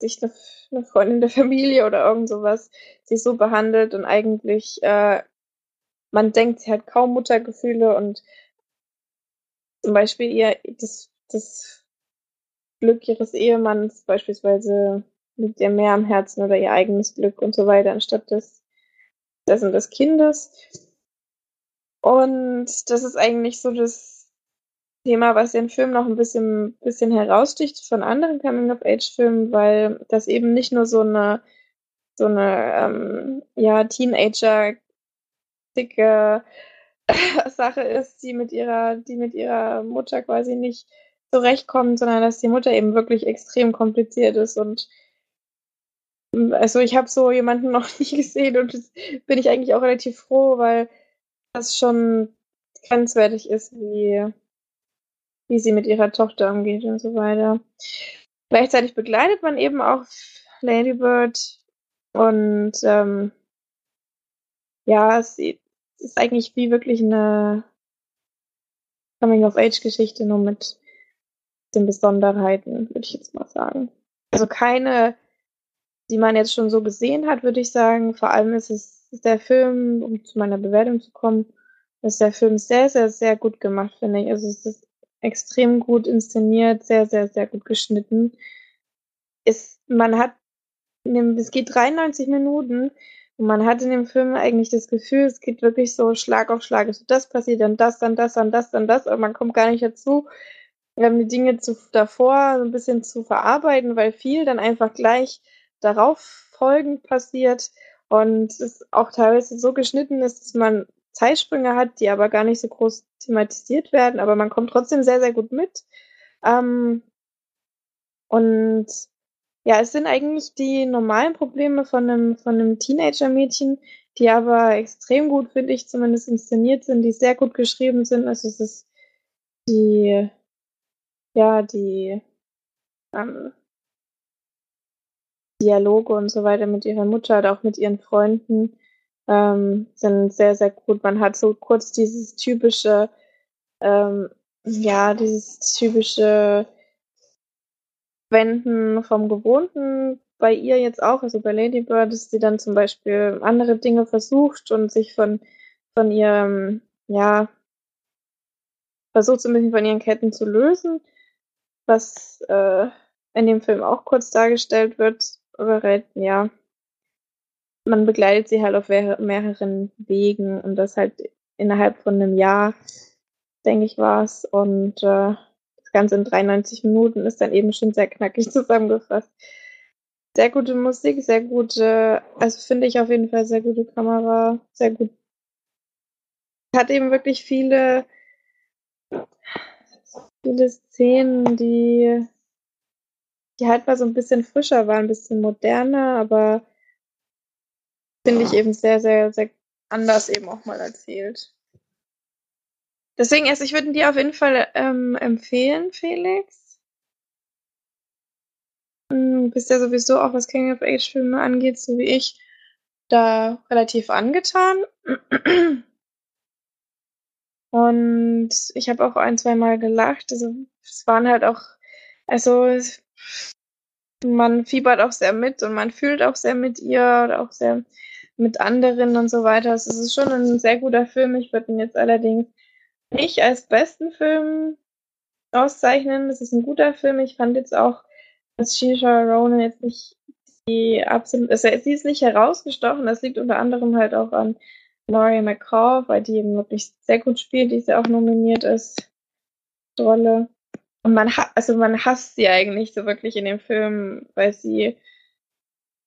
A: sich eine, eine Freundin der Familie oder irgend sowas, sie so behandelt und eigentlich, äh, man denkt, sie hat kaum Muttergefühle und zum Beispiel ihr das, das Glück ihres Ehemanns beispielsweise liegt ihr mehr am Herzen oder ihr eigenes Glück und so weiter, anstatt des, dessen des Kindes. Und das ist eigentlich so das Thema, was den Film noch ein bisschen, bisschen heraussticht von anderen Coming-of-Age-Filmen, weil das eben nicht nur so eine, so eine ähm, ja, Teenager dicke [laughs] Sache ist, die mit ihrer, die mit ihrer Mutter quasi nicht zurechtkommt, sondern dass die Mutter eben wirklich extrem kompliziert ist und also ich habe so jemanden [laughs] noch nie gesehen und bin ich eigentlich auch relativ froh, weil das schon grenzwertig ist, wie, wie sie mit ihrer Tochter umgeht und so weiter. Gleichzeitig begleitet man eben auch Lady Bird und ähm, ja, sie, ist eigentlich wie wirklich eine Coming-of-Age-Geschichte, nur mit den Besonderheiten, würde ich jetzt mal sagen. Also keine, die man jetzt schon so gesehen hat, würde ich sagen. Vor allem ist es ist der Film, um zu meiner Bewertung zu kommen, ist der Film sehr, sehr, sehr gut gemacht, finde ich. Also es ist extrem gut inszeniert, sehr, sehr, sehr gut geschnitten. Es, man hat, es geht 93 Minuten und man hat in dem Film eigentlich das Gefühl, es geht wirklich so Schlag auf Schlag. Also das passiert, dann das, dann das, dann das, dann das. Und man kommt gar nicht dazu, ähm, die Dinge zu, davor so ein bisschen zu verarbeiten, weil viel dann einfach gleich darauf folgend passiert. Und es auch teilweise so geschnitten ist, dass man Zeitsprünge hat, die aber gar nicht so groß thematisiert werden, aber man kommt trotzdem sehr, sehr gut mit. Ähm, und ja, es sind eigentlich die normalen Probleme von einem, von einem Teenager-Mädchen, die aber extrem gut, finde ich, zumindest inszeniert sind, die sehr gut geschrieben sind. Also es ist die, ja, die ähm, Dialoge und so weiter mit ihrer Mutter oder auch mit ihren Freunden ähm, sind sehr, sehr gut. Man hat so kurz dieses typische, ähm, ja, dieses typische Wenden vom Gewohnten bei ihr jetzt auch, also bei Lady Bird, dass sie dann zum Beispiel andere Dinge versucht und sich von, von ihrem, ja, versucht so ein bisschen von ihren Ketten zu lösen, was äh, in dem Film auch kurz dargestellt wird, aber ja, man begleitet sie halt auf mehreren Wegen und das halt innerhalb von einem Jahr, denke ich, war es. Und äh, Ganze in 93 Minuten ist dann eben schon sehr knackig [laughs] zusammengefasst. Sehr gute Musik, sehr gute, also finde ich auf jeden Fall sehr gute Kamera, sehr gut. Hat eben wirklich viele, viele Szenen, die, die halt mal so ein bisschen frischer waren, ein bisschen moderner, aber finde ich eben sehr, sehr, sehr anders eben auch mal erzählt. Deswegen, also ich würde dir auf jeden Fall ähm, empfehlen, Felix. Du hm, bist ja sowieso auch, was King of Age Filme angeht, so wie ich, da relativ angetan. Und ich habe auch ein, zwei Mal gelacht. Also es waren halt auch, also man fiebert auch sehr mit und man fühlt auch sehr mit ihr oder auch sehr mit anderen und so weiter. Also es ist schon ein sehr guter Film. Ich würde ihn jetzt allerdings nicht als besten Film auszeichnen. Es ist ein guter Film. Ich fand jetzt auch, dass Shisha Ronan jetzt nicht die absolut, also sie ist nicht herausgestochen. Das liegt unter anderem halt auch an Laurie McCaw, weil die eben wirklich sehr gut spielt, die sie auch nominiert ist. Rolle. Und man, also man hasst sie eigentlich so wirklich in dem Film, weil sie,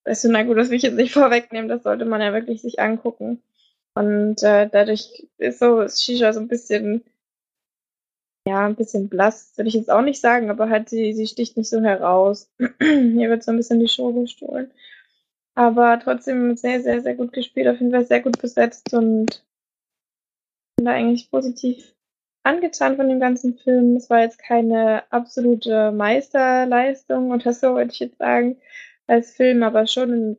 A: weißt du, na gut, das will ich jetzt nicht [laughs] vorwegnehmen, das sollte man ja wirklich sich angucken. Und äh, dadurch ist so Shisha so ein bisschen, ja, ein bisschen blass, würde ich jetzt auch nicht sagen, aber halt sie, sie sticht nicht so heraus. [clears throat] Hier wird so ein bisschen die Show gestohlen. Aber trotzdem sehr, sehr, sehr gut gespielt, auf jeden Fall sehr gut besetzt und bin da eigentlich positiv angetan von dem ganzen Film. Es war jetzt keine absolute Meisterleistung oder so, würde ich jetzt sagen, als Film, aber schon ein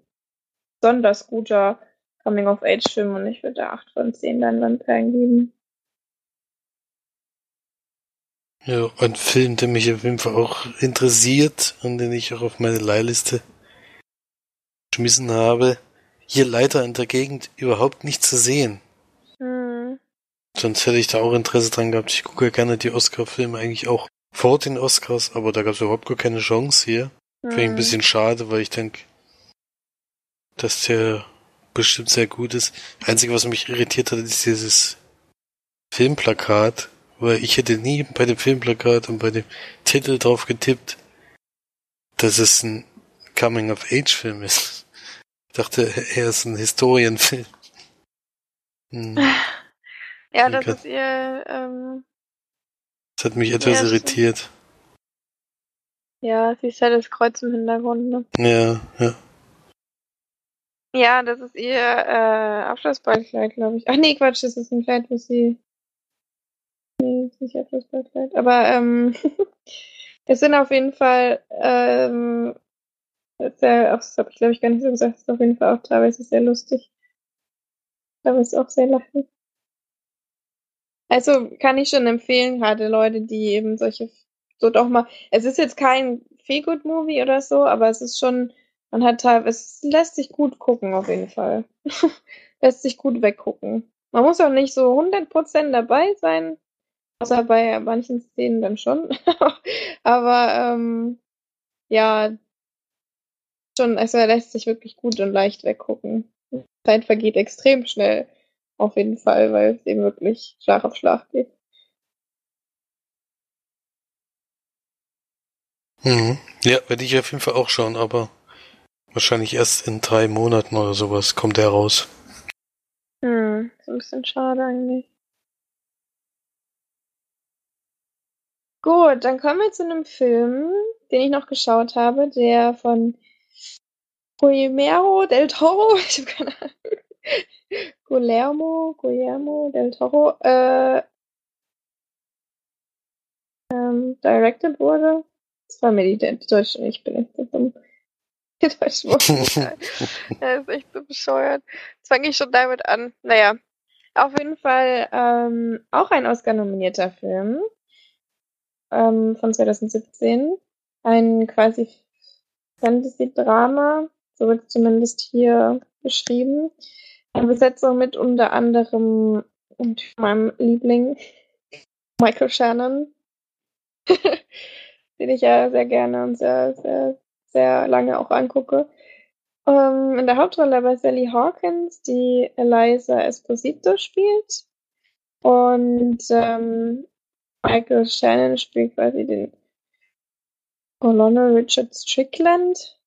A: besonders guter Coming-of-Age-Film und ich würde 8 von 10 Leinwandperlen geben.
B: Ja, ein Film, der mich auf jeden Fall auch interessiert und den ich auch auf meine Leihliste geschmissen habe. Hier leider in der Gegend überhaupt nicht zu sehen. Sonst hätte ich da auch Interesse dran gehabt. Ich gucke ja gerne die Oscar-Filme eigentlich auch vor den Oscars, aber da gab es überhaupt gar keine Chance hier. Mhm. Finde ich ein bisschen schade, weil ich denke, dass der bestimmt sehr gut ist. Einzige, was mich irritiert hat, ist dieses Filmplakat, weil ich hätte nie bei dem Filmplakat und bei dem Titel drauf getippt, dass es ein Coming-of-Age-Film ist. Ich dachte, er ist ein Historienfilm. Hm.
A: Ja, das ist ihr. Ähm,
B: das hat mich etwas irritiert.
A: Ja, sie ist ja das Kreuz im Hintergrund, ne?
B: Ja, ja.
A: Ja, das ist ihr äh, Abschlussballkleid, glaube ich. Ach nee, Quatsch, das ist ein Kleid, wo sie. Nee, ist nicht Abschlussballkleid. Aber ähm, [laughs] es sind auf jeden Fall. Ähm, sehr, das habe ich glaube ich gar nicht so gesagt, es ist auf jeden Fall auch teilweise sehr lustig. Teilweise auch sehr lachend. Also kann ich schon empfehlen, gerade Leute, die eben solche, so doch mal, es ist jetzt kein Feelgood-Movie oder so, aber es ist schon, man hat teilweise, es lässt sich gut gucken auf jeden Fall. [laughs] lässt sich gut weggucken. Man muss auch nicht so 100% dabei sein, außer bei manchen Szenen dann schon. [laughs] aber ähm, ja, schon, also er lässt sich wirklich gut und leicht weggucken. Die Zeit vergeht extrem schnell. Auf jeden Fall, weil es eben wirklich Schlag auf Schlag geht.
B: Mhm. Ja, werde ich auf jeden Fall auch schauen, aber wahrscheinlich erst in drei Monaten oder sowas kommt der raus.
A: Hm, ist ein bisschen schade eigentlich. Gut, dann kommen wir zu einem Film, den ich noch geschaut habe, der von Guillermo del Toro, [laughs] ich habe keine Ahnung, Guillermo, Guillermo del Toro äh, ähm, directed wurde. Das war mir die, die deutsche, ich bin echt so dumm. Die deutsche Worte. Er ist echt so bescheuert. Jetzt fange ich schon damit an. Naja, auf jeden Fall ähm, auch ein Oscar-nominierter Film ähm, von 2017. Ein quasi Fantasy-Drama, so wird es zumindest hier beschrieben. Besetzung mit unter anderem und meinem Liebling Michael Shannon, [laughs] den ich ja sehr gerne und sehr, sehr, sehr lange auch angucke. Ähm, in der Hauptrolle bei Sally Hawkins, die Eliza Esposito spielt. Und ähm, Michael Shannon spielt quasi den Colonel Richard Strickland.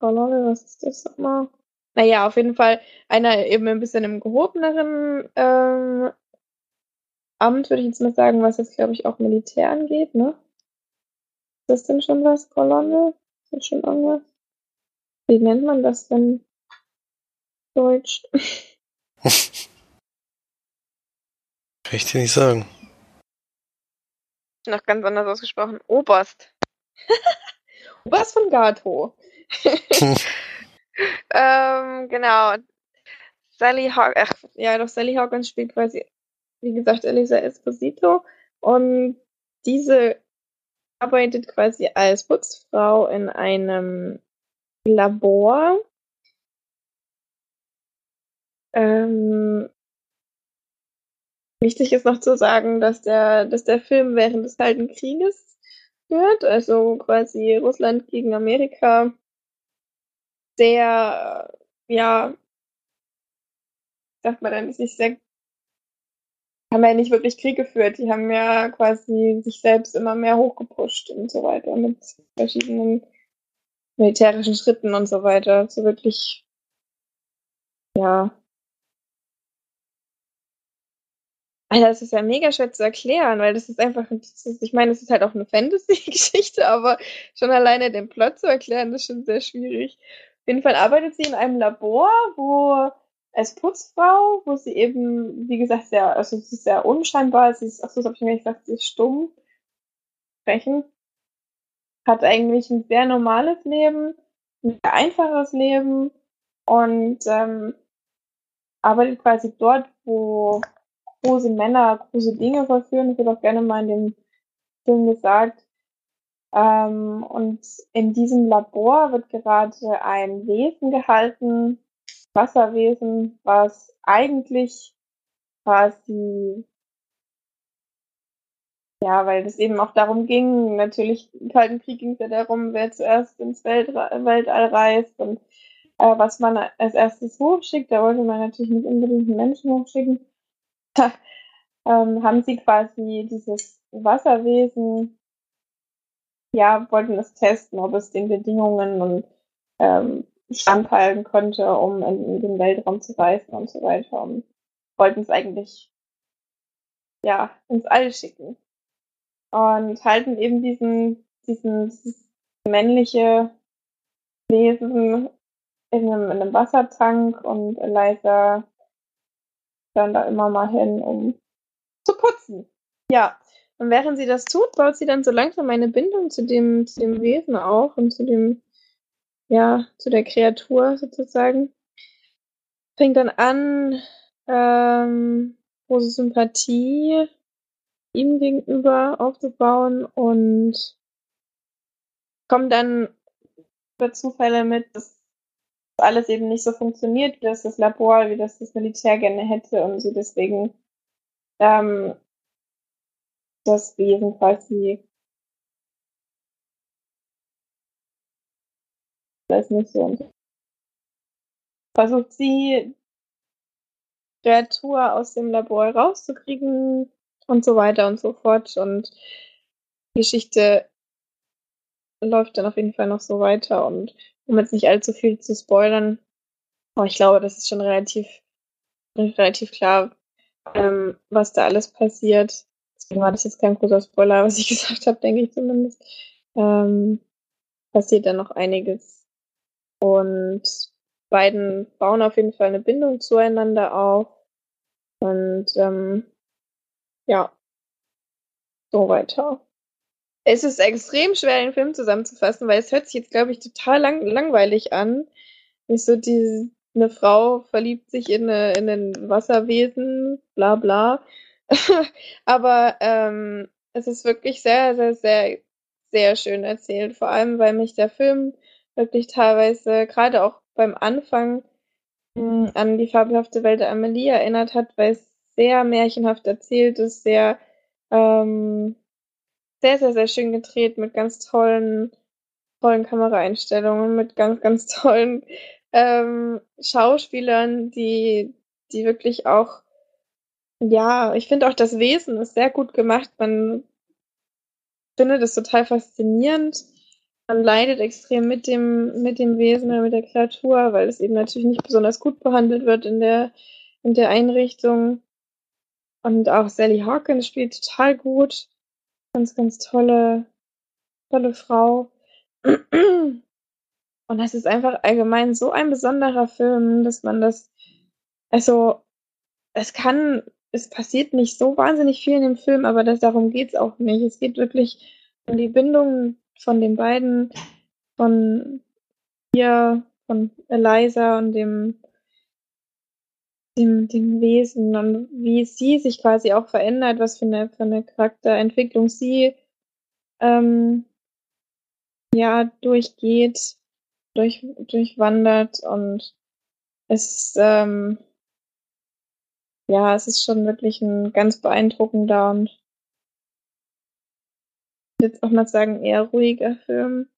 A: Colonel, was ist das nochmal? Naja, auf jeden Fall einer eben ein bisschen im gehobeneren ähm, Amt, würde ich jetzt mal sagen, was jetzt, glaube ich, auch Militär angeht, ne? Ist das denn schon was, Kolonne? Ist schon irgendwas? Wie nennt man das denn? Deutsch. [laughs]
B: Kann ich dir nicht sagen.
A: Noch ganz anders ausgesprochen. Oberst. [laughs] Oberst von Gato. [laughs] ähm, genau. Sally Hawkins, ach, ja, doch Sally Hawkins spielt quasi, wie gesagt, Elisa Esposito. Und diese arbeitet quasi als Putzfrau in einem Labor. Ähm, wichtig ist noch zu sagen, dass der, dass der Film während des Kalten Krieges führt, also quasi Russland gegen Amerika sehr, ja, sagt man dann, sich sehr haben ja nicht wirklich Krieg geführt. Die haben ja quasi sich selbst immer mehr hochgepusht und so weiter mit verschiedenen militärischen Schritten und so weiter. So wirklich, ja. Alter, das ist ja mega schwer zu erklären, weil das ist einfach, ich meine, es ist halt auch eine Fantasy-Geschichte, [laughs] aber schon alleine den Plot zu erklären, ist schon sehr schwierig. Auf jeden Fall arbeitet sie in einem Labor, wo als Putzfrau, wo sie eben, wie gesagt, sehr, also sie ist sehr unscheinbar, sie ist, ach so, das habe ich mir gesagt, sie ist stumm, sprechen, hat eigentlich ein sehr normales Leben, ein sehr einfaches Leben und ähm, arbeitet quasi dort, wo große Männer große Dinge verführen. Das wird auch gerne mal in dem Film gesagt. Ähm, und in diesem Labor wird gerade ein Wesen gehalten, Wasserwesen, was eigentlich quasi, ja, weil es eben auch darum ging, natürlich im Kalten Krieg ging es ja darum, wer zuerst ins Welt, Weltall reist und äh, was man als erstes hochschickt. Da wollte man natürlich nicht unbedingt einen Menschen hochschicken. ähm, haben sie quasi dieses Wasserwesen, ja, wollten es testen, ob es den Bedingungen und ähm, standhalten konnte, um in, den Weltraum zu reisen und so weiter. Und wollten es eigentlich ja ins All schicken. Und halten eben diesen, diesen dieses männliche Wesen in einem, in einem Wassertank und Eliza dann da immer mal hin, um zu putzen. Ja. Und während sie das tut, baut sie dann so langsam eine Bindung zu dem, zu dem Wesen auch und zu dem ja, zu der Kreatur sozusagen. Fängt dann an, ähm, große Sympathie ihm gegenüber aufzubauen und kommt dann über Zufälle mit, dass alles eben nicht so funktioniert, wie das das Labor, wie das das Militär gerne hätte und sie deswegen ähm, das Wesen quasi weiß nicht so. Versucht sie, Kreatur aus dem Labor rauszukriegen und so weiter und so fort. Und die Geschichte läuft dann auf jeden Fall noch so weiter. Und um jetzt nicht allzu viel zu spoilern, aber ich glaube, das ist schon relativ, relativ klar, ähm, was da alles passiert. Deswegen war das jetzt kein großer Spoiler, [laughs] was ich gesagt habe, denke ich zumindest. Ähm, passiert dann noch einiges und beiden bauen auf jeden Fall eine Bindung zueinander auf. Und ähm, ja, so weiter. Es ist extrem schwer, den Film zusammenzufassen, weil es hört sich jetzt, glaube ich, total lang langweilig an. Nicht so diese, eine Frau verliebt sich in, eine, in ein Wasserwesen, bla bla. [laughs] Aber ähm, es ist wirklich sehr, sehr, sehr, sehr schön erzählt. Vor allem, weil mich der Film wirklich teilweise gerade auch beim Anfang mh, hm, an die fabelhafte Welt der Amelie erinnert hat, weil es sehr märchenhaft erzählt ist, sehr, ähm, sehr, sehr, sehr schön gedreht mit ganz tollen, tollen Kameraeinstellungen, mit ganz, ganz tollen ähm, Schauspielern, die, die wirklich auch, ja, ich finde auch das Wesen ist sehr gut gemacht. Man findet es total faszinierend man leidet extrem mit dem, mit dem Wesen oder mit der Kreatur, weil es eben natürlich nicht besonders gut behandelt wird in der, in der Einrichtung. Und auch Sally Hawkins spielt total gut. Ganz, ganz tolle, tolle Frau. Und das ist einfach allgemein so ein besonderer Film, dass man das, also, es kann, es passiert nicht so wahnsinnig viel in dem Film, aber das, darum geht's auch nicht. Es geht wirklich um die Bindung von den beiden, von ihr, von Eliza und dem, dem, dem Wesen und wie sie sich quasi auch verändert, was für eine, für eine Charakterentwicklung sie ähm, ja durchgeht, durch, durchwandert und es ähm, ja, es ist schon wirklich ein ganz beeindruckender und jetzt auch mal sagen eher ruhiger Film.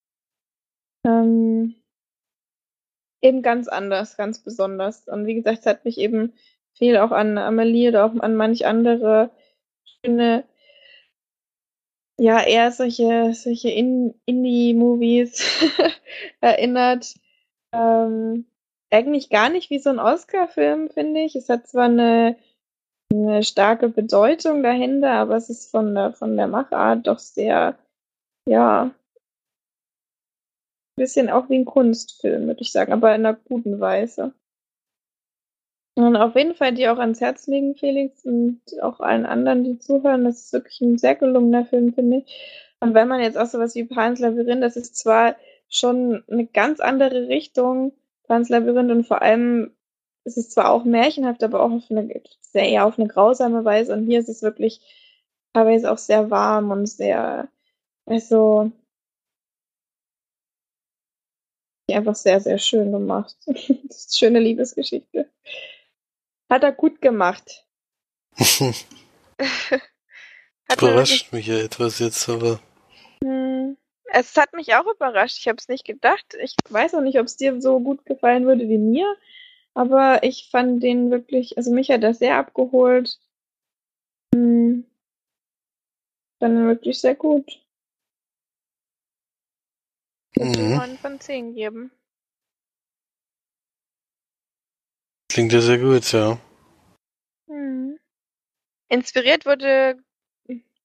A: Ähm, eben ganz anders, ganz besonders. Und wie gesagt, es hat mich eben viel auch an Amelie oder auch an manch andere schöne, ja, eher solche, solche In Indie-Movies [laughs] erinnert. Ähm, eigentlich gar nicht wie so ein Oscar-Film, finde ich. Es hat zwar eine, eine starke Bedeutung dahinter, aber es ist von der, von der Machart doch sehr, ja, bisschen auch wie ein Kunstfilm, würde ich sagen, aber in einer guten Weise. Und auf jeden Fall dir auch ans Herz legen, Felix, und auch allen anderen, die zuhören. Das ist wirklich ein sehr gelungener Film, finde ich. Und wenn man jetzt auch sowas wie Pans Labyrinth, das ist zwar schon eine ganz andere Richtung, Pans Labyrinth, und vor allem ist es zwar auch märchenhaft, aber auch auf eine, sehr eher auf eine grausame Weise. Und hier ist es wirklich teilweise auch sehr warm und sehr, also, einfach sehr, sehr schön gemacht. [laughs] das ist eine schöne Liebesgeschichte. Hat er gut gemacht. [laughs]
B: Überrascht mich ja etwas jetzt, aber.
A: Hm. Es hat mich auch überrascht. Ich habe es nicht gedacht. Ich weiß auch nicht, ob es dir so gut gefallen würde wie mir. Aber ich fand den wirklich, also mich hat das sehr abgeholt. Hm. Fand ihn wirklich sehr gut. Würde
B: Mhm.
A: 9 von 10 geben.
B: Klingt ja sehr gut, ja.
A: Hm. Inspiriert wurde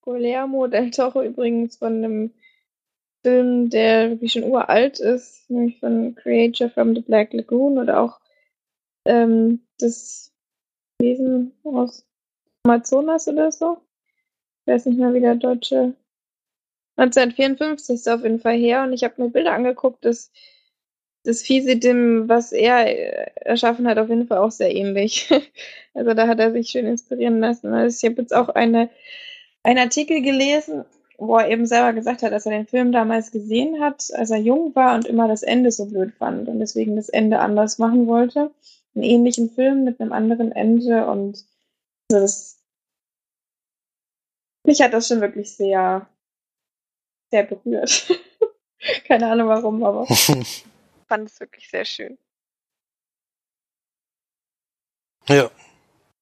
A: Guillermo del Toro übrigens von einem Film, der wirklich schon uralt ist, nämlich von Creature from the Black Lagoon oder auch ähm, das Wesen aus Amazonas oder so. Ich weiß nicht mehr, wie der deutsche 1954 ist auf jeden Fall her und ich habe mir Bilder angeguckt, das, das Vieh sieht dem, was er äh, erschaffen hat, auf jeden Fall auch sehr ähnlich. [laughs] Also da hat er sich schön inspirieren lassen. Also ich habe jetzt auch eine, einen Artikel gelesen, wo er eben selber gesagt hat, dass er den Film damals gesehen hat, als er jung war und immer das Ende so blöd fand und deswegen das Ende anders machen wollte. Einen ähnlichen Film mit einem anderen Ende und das, mich hat das schon wirklich sehr, sehr berührt. [laughs] Keine Ahnung warum, aber [laughs] fand es wirklich sehr schön.
B: ja.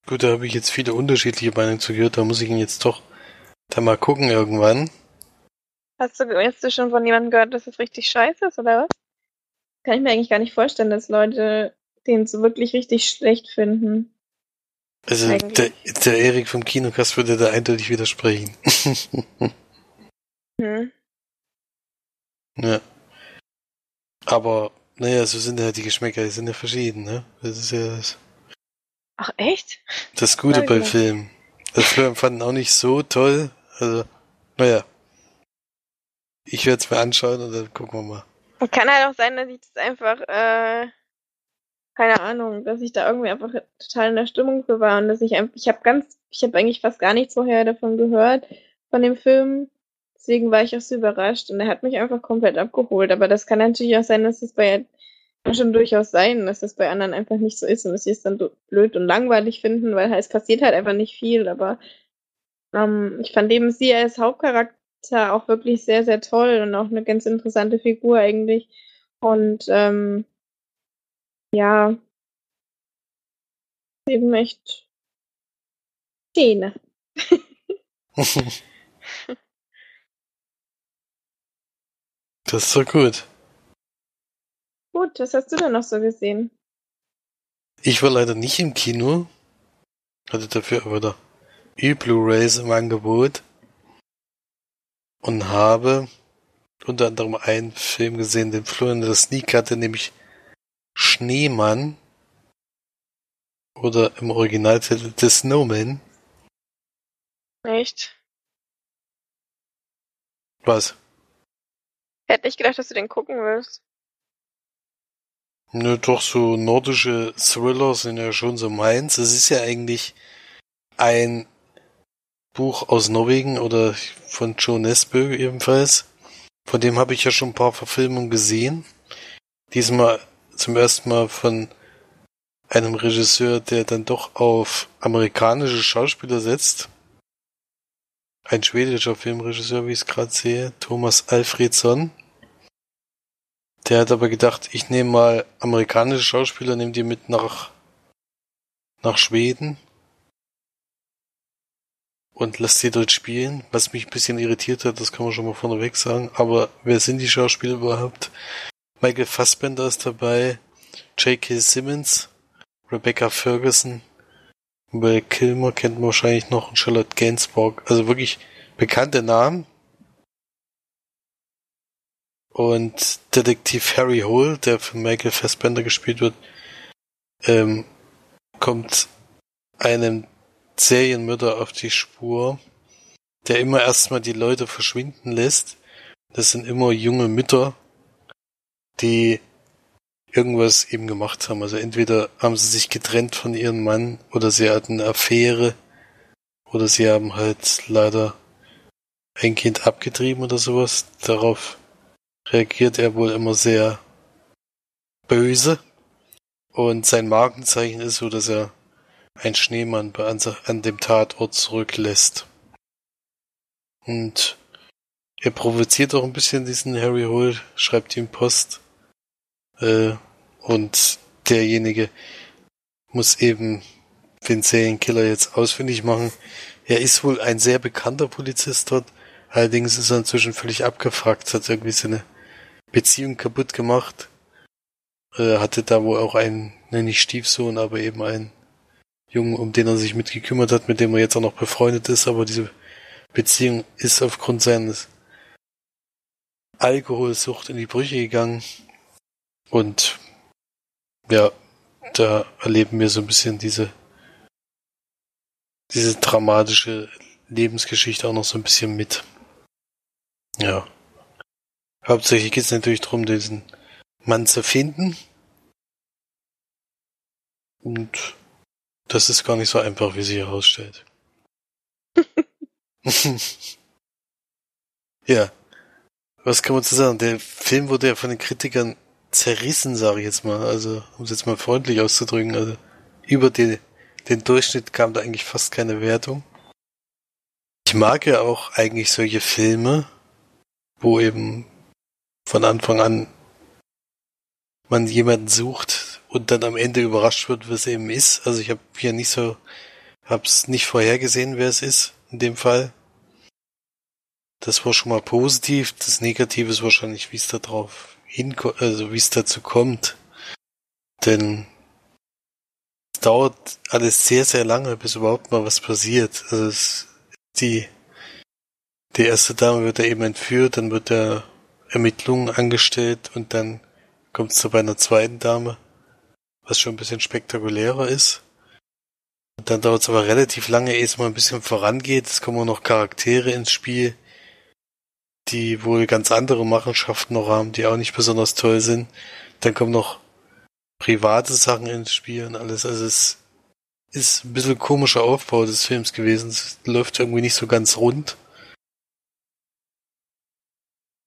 B: Gut, da habe ich jetzt viele unterschiedliche Meinungen zu gehört. Da muss ich ihn jetzt doch da mal gucken irgendwann.
A: Hast du, hast du schon von jemandem gehört, dass es richtig scheiße ist, oder was? Kann ich mir eigentlich gar nicht vorstellen, dass Leute den so wirklich richtig schlecht finden.
B: Also der,
A: Eigentlich.
B: der Erik vom Kinokast würde da eindeutig widersprechen. [laughs]
A: Hm.
B: ja. Aber, naja, so sind ja die Geschmäcker, die sind ja verschieden, ne? Das ist ja das,
A: Ach, echt?
B: das Gute bei. Filmen. Das Film fanden auch nicht so toll. Also, naja. Ich werde es mir anschauen und dann gucken wir mal.
A: Kann halt auch sein, dass ich das einfach, äh, keine Ahnung, dass ich da irgendwie einfach total in der Stimmung für war und dass ich einfach, ich habe ganz, ich habe eigentlich fast gar nichts vorher davon gehört, von dem Film. Deswegen war ich auch so überrascht und er hat mich einfach komplett abgeholt. Aber das kann natürlich auch sein, dass es bei, schon durchaus sein, dass das bei anderen einfach nicht so ist und dass sie es dann blöd und langweilig finden, weil es passiert halt einfach nicht viel. Aber ähm, ich fand eben sie als Hauptcharakter auch wirklich sehr, sehr toll und auch eine ganz interessante Figur eigentlich. Und ähm, ja, eben echt Szene. [laughs]
B: Das ist doch gut.
A: Gut, was hast du denn noch so gesehen?
B: Ich war leider nicht im Kino. Hatte dafür aber da E-Blu-Rays im Angebot. Und habe unter anderem einen Film gesehen, den Florian der Sneak hatte, nämlich Schneemann. Oder im Originaltitel The Snowman.
A: Echt?
B: Was?
A: Hätte nicht gedacht, dass du den gucken willst.
B: Nö, doch so nordische Thriller sind ja schon so meins. Es ist ja eigentlich ein Buch aus Norwegen oder von Joe Nesbø ebenfalls. Von dem habe ich ja schon ein paar Verfilmungen gesehen. Diesmal zum ersten Mal von einem Regisseur, der dann doch auf amerikanische Schauspieler setzt. Ein schwedischer Filmregisseur, wie ich es gerade sehe, Thomas Alfredsson. Der hat aber gedacht, ich nehme mal amerikanische Schauspieler, nehme die mit nach, nach Schweden und lass die dort spielen, was mich ein bisschen irritiert hat, das kann man schon mal vorneweg sagen. Aber wer sind die Schauspieler überhaupt? Michael Fassbender ist dabei, J.K. Simmons, Rebecca Ferguson, Will Kilmer kennt man wahrscheinlich noch und Charlotte Gainsbourg. Also wirklich bekannte Namen. Und Detektiv Harry Hole, der von Michael Fassbender gespielt wird, ähm, kommt einem Serienmörder auf die Spur, der immer erstmal die Leute verschwinden lässt. Das sind immer junge Mütter, die irgendwas eben gemacht haben. Also entweder haben sie sich getrennt von ihrem Mann oder sie hatten eine Affäre oder sie haben halt leider ein Kind abgetrieben oder sowas. Darauf reagiert er wohl immer sehr böse. Und sein Markenzeichen ist so, dass er einen Schneemann an dem Tatort zurücklässt. Und er provoziert auch ein bisschen diesen Harry Hole, schreibt ihm Post. Äh, und derjenige muss eben den Serienkiller jetzt ausfindig machen. Er ist wohl ein sehr bekannter Polizist dort. Allerdings ist er inzwischen völlig abgefragt, hat irgendwie seine Beziehung kaputt gemacht. Äh, hatte da wohl auch einen, ne, nicht Stiefsohn, aber eben einen Jungen, um den er sich mitgekümmert hat, mit dem er jetzt auch noch befreundet ist, aber diese Beziehung ist aufgrund seines Alkoholsucht in die Brüche gegangen. Und ja, da erleben wir so ein bisschen diese, diese dramatische Lebensgeschichte auch noch so ein bisschen mit. Ja. Hauptsächlich geht es natürlich darum, diesen Mann zu finden. Und das ist gar nicht so einfach, wie sich herausstellt. [laughs] ja. Was kann man zu sagen? Der Film wurde ja von den Kritikern zerrissen, sage ich jetzt mal. Also, um es jetzt mal freundlich auszudrücken. Also, über den, den Durchschnitt kam da eigentlich fast keine Wertung. Ich mag ja auch eigentlich solche Filme, wo eben von Anfang an man jemanden sucht und dann am Ende überrascht wird, was eben ist. Also ich habe hier nicht so, hab's nicht vorhergesehen, wer es ist in dem Fall. Das war schon mal positiv. Das Negative ist wahrscheinlich, wie es da drauf hinkommt, also wie es dazu kommt. Denn es dauert alles sehr, sehr lange, bis überhaupt mal was passiert. Also es, die, die erste Dame wird ja eben entführt, dann wird er Ermittlungen angestellt und dann kommt es zu bei einer zweiten Dame, was schon ein bisschen spektakulärer ist. Und dann dauert es aber relativ lange, ehe es mal ein bisschen vorangeht. Es kommen auch noch Charaktere ins Spiel, die wohl ganz andere Machenschaften noch haben, die auch nicht besonders toll sind. Dann kommen noch private Sachen ins Spiel und alles. Also es ist ein bisschen komischer Aufbau des Films gewesen. Es läuft irgendwie nicht so ganz rund.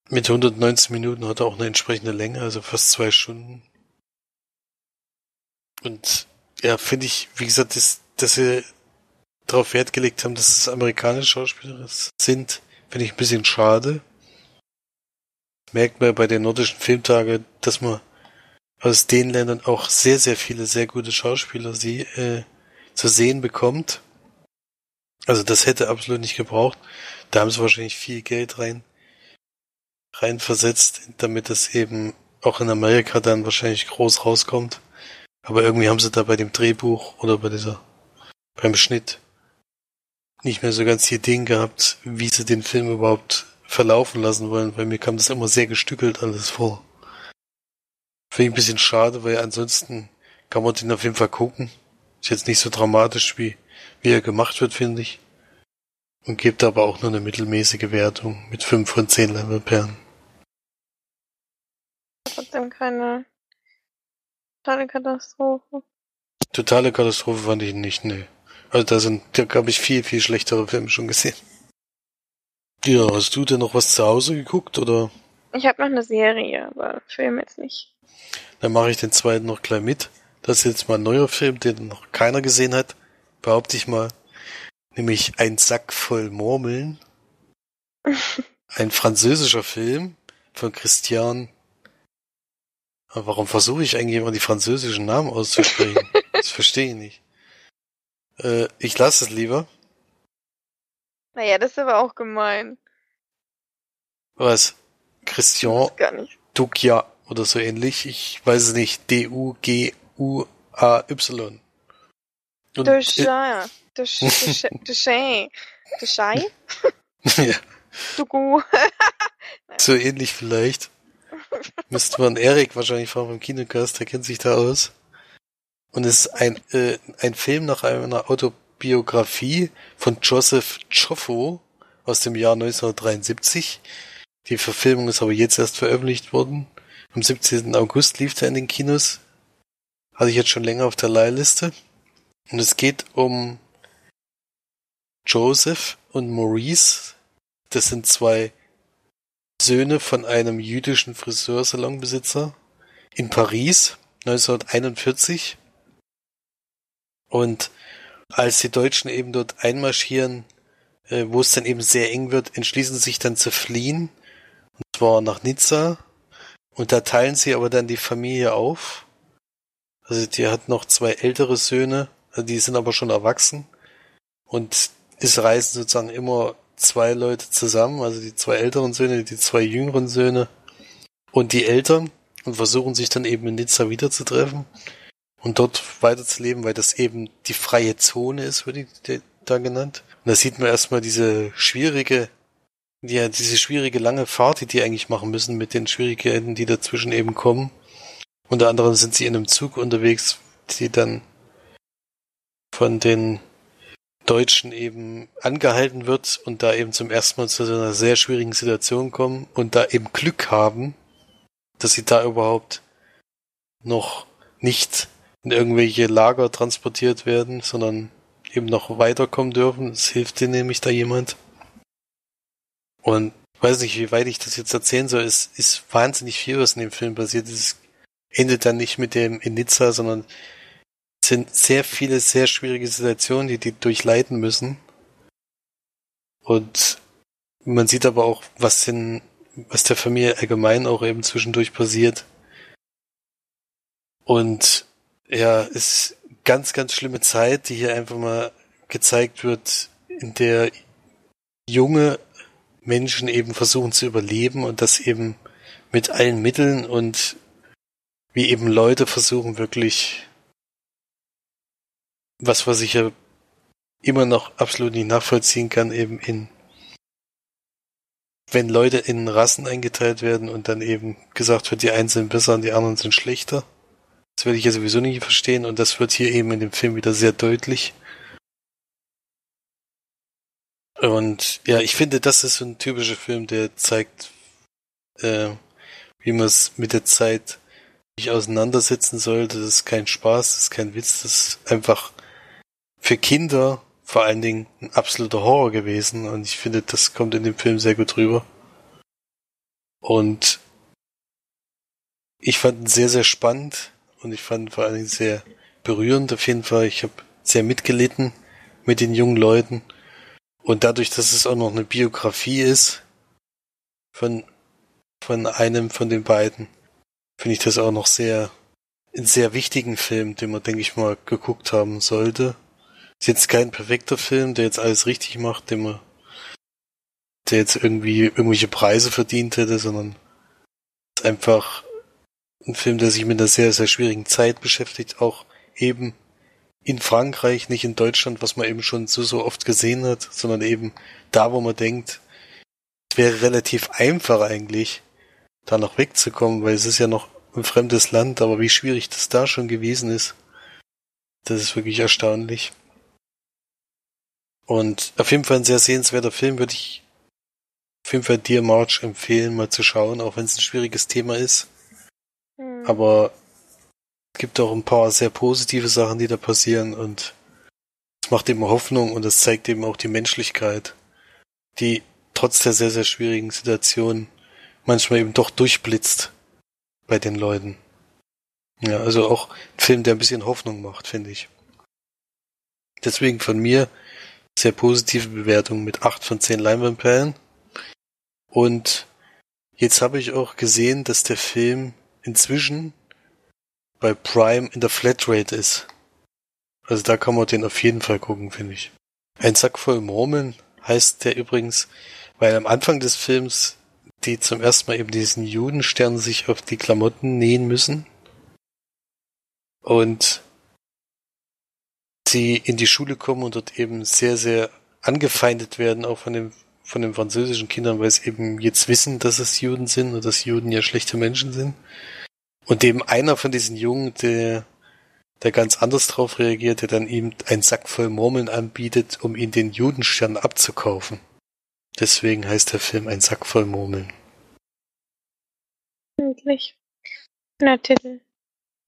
B: Mit 119 Minuten hat er auch eine entsprechende Länge, also fast zwei Stunden. Und ja, finde ich, wie gesagt, dass, dass sie darauf Wert gelegt haben, dass es amerikanische Schauspieler sind, finde ich ein bisschen schade. Merkt man bei den nordischen Filmtagen, dass man aus den Ländern auch sehr, sehr viele sehr gute Schauspieler sie äh, zu sehen bekommt. Also das hätte absolut nicht gebraucht. Da haben sie wahrscheinlich viel Geld rein reinversetzt, damit es eben auch in Amerika dann wahrscheinlich groß rauskommt. Aber irgendwie haben sie da bei dem Drehbuch oder bei dieser, beim Schnitt nicht mehr so ganz die Ideen gehabt, wie sie den Film überhaupt verlaufen lassen wollen, weil mir kam das immer sehr gestückelt alles vor. Finde ich ein bisschen schade, weil ansonsten kann man den auf jeden Fall gucken. Ist jetzt nicht so dramatisch, wie, wie er gemacht wird, finde ich. Und gibt aber auch nur eine mittelmäßige Wertung mit 5 von 10 Levelperlen.
A: Trotzdem keine totale Katastrophe.
B: Totale Katastrophe fand ich nicht, ne. Also da sind, da habe ich viel, viel schlechtere Filme schon gesehen. Ja, hast du denn noch was zu Hause geguckt, oder?
A: Ich habe noch eine Serie, aber Film jetzt nicht.
B: Dann mache ich den zweiten noch gleich mit. Das ist jetzt mal ein neuer Film, den noch keiner gesehen hat. Behaupte ich mal. Nämlich Ein Sack voll Murmeln. [laughs] ein französischer Film von Christian. Aber warum versuche ich eigentlich immer die französischen Namen auszusprechen? [laughs] das verstehe ich nicht. Äh, ich lasse es lieber.
A: Naja, das ist aber auch gemein.
B: Was? Christian. Dukia oder so ähnlich. Ich weiß es nicht. D-U-G-U-A-Y. Und, äh.
A: Duchin. Duchin? [laughs] [laughs]
B: ja,
A: Dugu. [laughs]
B: so ähnlich vielleicht. Müsste man Erik wahrscheinlich fragen vom Kinocast, der kennt sich da aus. Und es ist ein, äh, ein Film nach einer Autobiografie von Joseph Joffo aus dem Jahr 1973. Die Verfilmung ist aber jetzt erst veröffentlicht worden. Am 17. August lief er in den Kinos. Hatte ich jetzt schon länger auf der Leihliste. Und es geht um Joseph und Maurice. Das sind zwei Söhne von einem jüdischen Friseursalonbesitzer in Paris 1941. Und als die Deutschen eben dort einmarschieren, äh, wo es dann eben sehr eng wird, entschließen sich dann zu fliehen. Und zwar nach Nizza. Und da teilen sie aber dann die Familie auf. Also die hat noch zwei ältere Söhne, also die sind aber schon erwachsen. Und es reisen sozusagen immer zwei Leute zusammen, also die zwei älteren Söhne, die zwei jüngeren Söhne und die Eltern und versuchen sich dann eben in Nizza wiederzutreffen und dort weiterzuleben, weil das eben die freie Zone ist, wird die da genannt. Und da sieht man erstmal diese schwierige, ja, diese schwierige lange Fahrt, die die eigentlich machen müssen mit den Schwierigkeiten, die dazwischen eben kommen. Unter anderem sind sie in einem Zug unterwegs, die dann von den Deutschen eben angehalten wird und da eben zum ersten Mal zu einer sehr schwierigen Situation kommen und da eben Glück haben, dass sie da überhaupt noch nicht in irgendwelche Lager transportiert werden, sondern eben noch weiterkommen dürfen. Es hilft denen nämlich da jemand. Und weiß nicht, wie weit ich das jetzt erzählen soll. Es ist wahnsinnig viel, was in dem Film passiert. Es endet dann nicht mit dem in Nizza, sondern es sind sehr viele, sehr schwierige Situationen, die die durchleiden müssen. Und man sieht aber auch, was in, was der Familie allgemein auch eben zwischendurch passiert. Und ja, ist ganz, ganz schlimme Zeit, die hier einfach mal gezeigt wird, in der junge Menschen eben versuchen zu überleben und das eben mit allen Mitteln und wie eben Leute versuchen wirklich was, was ich ja immer noch absolut nicht nachvollziehen kann, eben in wenn Leute in Rassen eingeteilt werden und dann eben gesagt wird, die einen sind besser und die anderen sind schlechter. Das werde ich ja sowieso nicht verstehen und das wird hier eben in dem Film wieder sehr deutlich. Und ja, ich finde, das ist so ein typischer Film, der zeigt, äh, wie man es mit der Zeit sich auseinandersetzen sollte. Das ist kein Spaß, das ist kein Witz, das ist einfach für Kinder vor allen Dingen ein absoluter Horror gewesen und ich finde, das kommt in dem Film sehr gut rüber. Und ich fand ihn sehr, sehr spannend und ich fand vor allen Dingen sehr berührend auf jeden Fall. Ich habe sehr mitgelitten mit den jungen Leuten und dadurch, dass es auch noch eine Biografie ist von, von einem von den beiden, finde ich das auch noch sehr, einen sehr wichtigen Film, den man, denke ich mal, geguckt haben sollte. Ist jetzt kein perfekter Film, der jetzt alles richtig macht, den man, der jetzt irgendwie irgendwelche Preise verdient hätte, sondern einfach ein Film, der sich mit einer sehr, sehr schwierigen Zeit beschäftigt, auch eben in Frankreich, nicht in Deutschland, was man eben schon so, so oft gesehen hat, sondern eben da, wo man denkt, es wäre relativ einfach eigentlich, da noch wegzukommen, weil es ist ja noch ein fremdes Land, aber wie schwierig das da schon gewesen ist, das ist wirklich erstaunlich. Und auf jeden Fall ein sehr sehenswerter Film, würde ich auf jeden Fall dir, March, empfehlen, mal zu schauen, auch wenn es ein schwieriges Thema ist. Mhm. Aber es gibt auch ein paar sehr positive Sachen, die da passieren und es macht eben Hoffnung und es zeigt eben auch die Menschlichkeit, die trotz der sehr, sehr schwierigen Situation manchmal eben doch durchblitzt bei den Leuten. Ja, also auch ein Film, der ein bisschen Hoffnung macht, finde ich. Deswegen von mir sehr positive Bewertung mit acht von zehn Leinwandperlen. Und jetzt habe ich auch gesehen, dass der Film inzwischen bei Prime in der Flatrate ist. Also da kann man den auf jeden Fall gucken, finde ich. Ein Sack voll Murmeln heißt der übrigens, weil am Anfang des Films die zum ersten Mal eben diesen Judenstern sich auf die Klamotten nähen müssen. Und sie in die Schule kommen und dort eben sehr, sehr angefeindet werden, auch von dem von den französischen Kindern, weil sie eben jetzt wissen, dass es Juden sind und dass Juden ja schlechte Menschen sind. Und eben einer von diesen Jungen, der, der ganz anders drauf reagiert, der dann ihm einen Sack voll Murmeln anbietet, um ihn den Judenstern abzukaufen. Deswegen heißt der Film Ein Sack voll Murmeln.
A: Endlich. Na, Titel.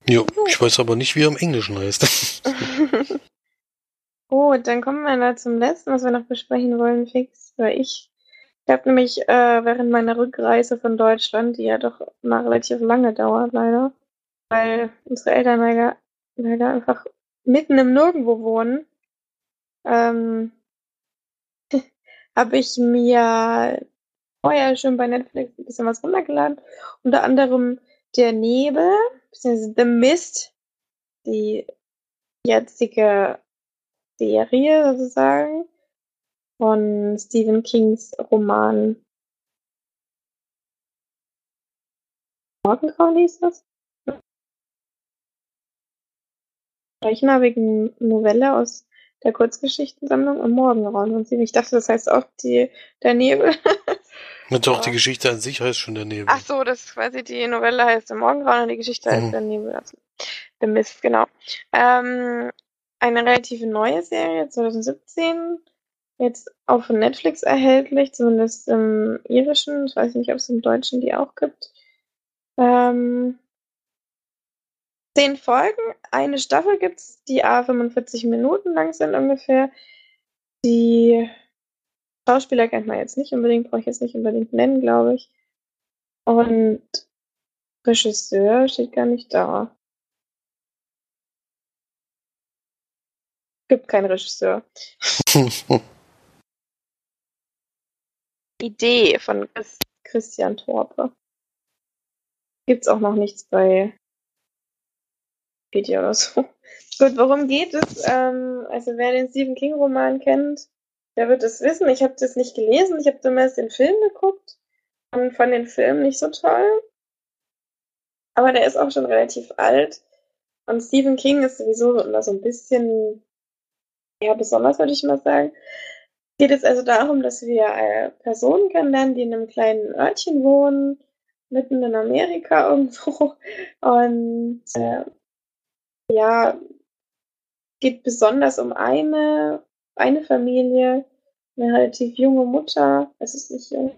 B: Jo, ich weiß aber nicht, wie er im Englischen heißt. [laughs] [laughs]
A: oh, dann kommen wir da zum letzten, was wir noch besprechen wollen, fix. Weil ich, ich habe nämlich äh, während meiner Rückreise von Deutschland, die ja doch mal relativ lange dauert, leider, weil unsere Eltern leider, leider einfach mitten im Nirgendwo wohnen, ähm, [laughs] habe ich mir vorher schon bei Netflix ein bisschen was runtergeladen. Unter anderem Der Nebel, beziehungsweise The Mist, die jetzige Serie sozusagen von Stephen Kings Roman Morgengrauen hieß das? Gleichnamigen Novelle aus der Kurzgeschichtensammlung im Morgenraum. Und ich dachte, das heißt auch die, der Nebel. [laughs]
B: Doch, die Geschichte an sich heißt schon der Nebel.
A: Ach so, das ist quasi die Novelle heißt der Morgengrauen und die Geschichte mhm. heißt der Nebel. Also, der Mist, genau. Ähm, eine relativ neue Serie, 2017, jetzt auf Netflix erhältlich, zumindest im irischen. Ich weiß nicht, ob es im Deutschen die auch gibt. Ähm, zehn Folgen, eine Staffel gibt's, die a 45 Minuten lang sind ungefähr. Die Schauspieler kennt man jetzt nicht unbedingt, brauche ich jetzt nicht unbedingt nennen, glaube ich. Und Regisseur steht gar nicht da. Gibt keinen Regisseur. [laughs] Idee von Christian Torpe. Gibt's auch noch nichts bei Wikipedia oder so. [laughs] Gut, worum geht es? Ähm, also wer den Stephen King Roman kennt, der wird es wissen. Ich habe das nicht gelesen. Ich habe zumindest den Film geguckt und fand den Film nicht so toll. Aber der ist auch schon relativ alt. Und Stephen King ist sowieso immer so ein bisschen, ja, besonders würde ich mal sagen. Geht es also darum, dass wir äh, Personen kennenlernen, die in einem kleinen Örtchen wohnen, mitten in Amerika [laughs] irgendwo. Und äh, ja, geht besonders um eine, eine Familie, eine relativ junge Mutter. Es ist nicht jung.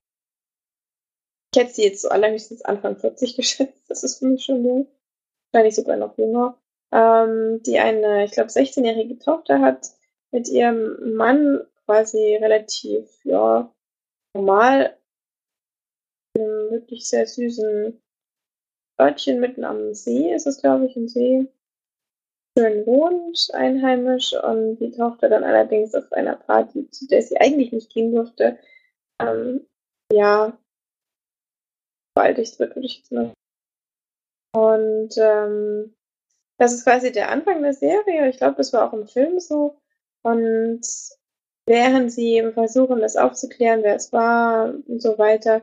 A: Ich hätte sie jetzt so allerhöchstens Anfang 40 [laughs] geschätzt. Das ist für mich schon jung. Wahrscheinlich sogar noch jünger. Ähm, die eine, ich glaube, 16-jährige Tochter hat, mit ihrem Mann quasi relativ, ja, normal in einem wirklich sehr süßen Örtchen mitten am See ist es, glaube ich, ein See schön wohnt, einheimisch, und die Tochter dann allerdings auf einer Party, zu der sie eigentlich nicht gehen durfte, ähm, ja, vergewaltigt wird, würde ich jetzt Und ähm, das ist quasi der Anfang der Serie. Ich glaube, das war auch im Film so. Und während sie versuchen, das aufzuklären, wer es war und so weiter,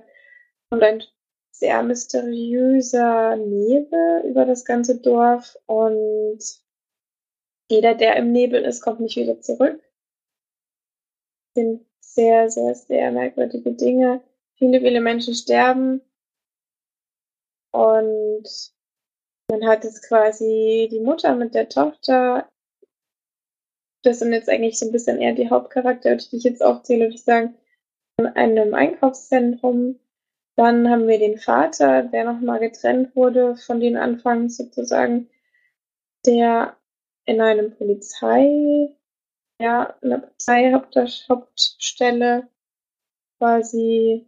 A: kommt ein sehr mysteriöser Nebel über das ganze Dorf und jeder, der im Nebel ist, kommt nicht wieder zurück. Das sind sehr, sehr, sehr merkwürdige Dinge. viele, viele Menschen sterben. Und man hat jetzt quasi die Mutter mit der Tochter. Das sind jetzt eigentlich so ein bisschen eher die Hauptcharaktere, die ich jetzt aufzähle, würde ich sagen, in einem Einkaufszentrum. Dann haben wir den Vater, der nochmal getrennt wurde von den Anfangs sozusagen, der in einem Polizei, ja, in der Polizeihauptstelle quasi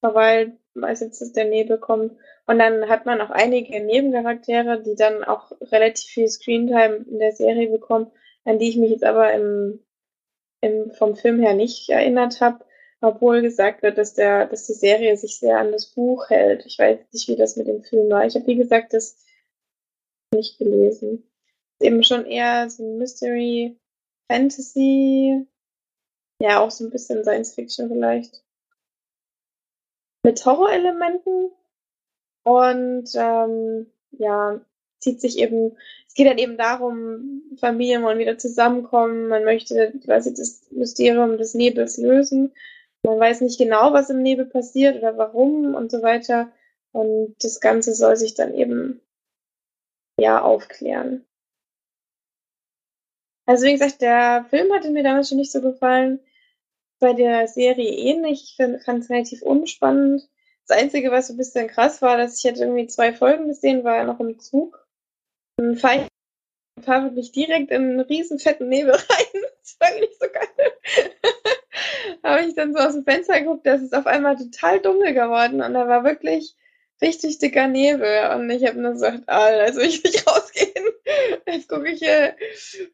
A: verweilt, weiß jetzt, dass der Nebel kommt. Und dann hat man auch einige Nebencharaktere, die dann auch relativ viel Screentime in der Serie bekommen, an die ich mich jetzt aber im, im, vom Film her nicht erinnert habe, obwohl gesagt wird, dass der, dass die Serie sich sehr an das Buch hält. Ich weiß nicht, wie das mit dem Film war. Ich habe, wie gesagt, das nicht gelesen. Eben schon eher so Mystery, Fantasy, ja, auch so ein bisschen Science Fiction vielleicht. Mit Horrorelementen. Und ähm, ja, zieht sich eben, es geht dann eben darum, Familien wollen wieder zusammenkommen, man möchte quasi das Mysterium des Nebels lösen. Man weiß nicht genau, was im Nebel passiert oder warum und so weiter. Und das Ganze soll sich dann eben ja aufklären. Also wie gesagt, der Film hatte mir damals schon nicht so gefallen. Bei der Serie ähnlich. Ich fand es relativ unspannend. Das Einzige, was so ein bisschen krass war, dass ich hätte irgendwie zwei Folgen gesehen, war noch im Zug. Dann fahre ich fahr wirklich direkt in einen riesen fetten Nebel [laughs] rein. Das war nicht so geil. [laughs] habe ich dann so aus dem Fenster geguckt, da ist es auf einmal total dunkel geworden und da war wirklich richtig dicker Nebel. Und ich habe nur gesagt, Alter, jetzt will ich nicht [laughs] rausgehen. Jetzt gucke ich hier,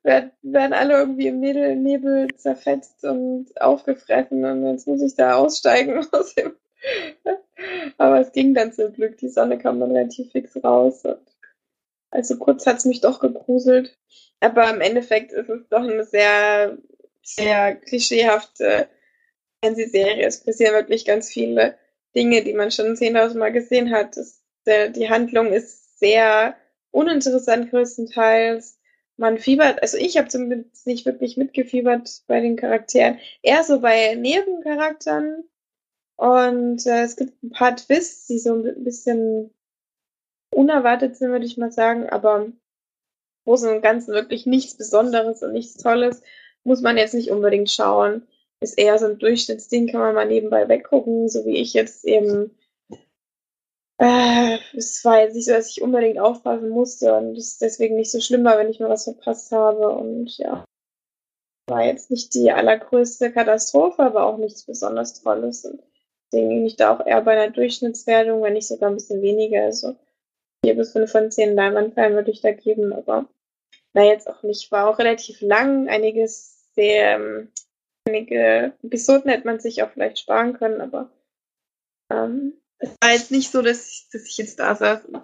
A: werden, werden alle irgendwie im Nebel, Nebel zerfetzt und aufgefressen und jetzt muss ich da aussteigen [laughs] aus dem. [laughs] Aber es ging dann zum Glück. Die Sonne kam dann relativ fix raus. also kurz hat es mich doch gegruselt. Aber im Endeffekt ist es doch eine sehr, sehr klischeehafte Fernsehserie. Es passieren wirklich ganz viele Dinge, die man schon zehntausend Mal gesehen hat. Das, der, die Handlung ist sehr uninteressant größtenteils. Man fiebert, also ich habe zumindest nicht wirklich mitgefiebert bei den Charakteren, eher so bei Nebencharakteren. Und äh, es gibt ein paar Twists, die so ein bisschen unerwartet sind, würde ich mal sagen, aber im Großen und Ganzen wirklich nichts Besonderes und nichts Tolles. Muss man jetzt nicht unbedingt schauen ist eher so ein Durchschnittsding, kann man mal nebenbei weggucken, so wie ich jetzt eben. Äh, es war jetzt nicht so, dass ich unbedingt aufpassen musste und es deswegen nicht so schlimm war, wenn ich mal was verpasst habe. Und ja, war jetzt nicht die allergrößte Katastrophe, aber auch nichts besonders Tolles. Und deswegen bin ich da auch eher bei einer Durchschnittswertung, wenn nicht sogar ein bisschen weniger. Also vier bis fünf von zehn Leinwandperlen würde ich da geben, aber na jetzt auch nicht. War auch relativ lang, einiges sehr ähm, einige Episoden hätte man sich auch vielleicht sparen können, aber ähm, es war jetzt nicht so, dass ich, dass ich jetzt da saß und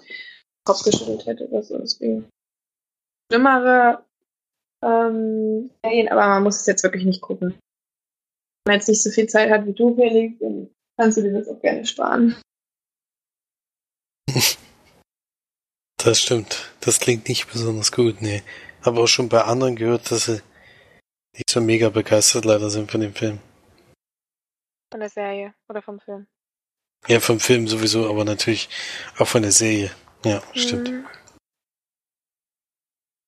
A: Kopf geschüttelt hätte oder so. Deswegen schlimmere ähm, Serien, aber man muss es jetzt wirklich nicht gucken. Wenn man jetzt nicht so viel Zeit hat wie du, Felix, dann kannst du dir das auch gerne sparen.
B: Das stimmt. Das klingt nicht besonders gut, nee. Habe auch schon bei anderen gehört, dass sie nicht so mega begeistert leider sind von dem Film.
A: Von der Serie oder vom Film?
B: Ja, vom Film sowieso, aber natürlich auch von der Serie. Ja, stimmt.
A: Mhm.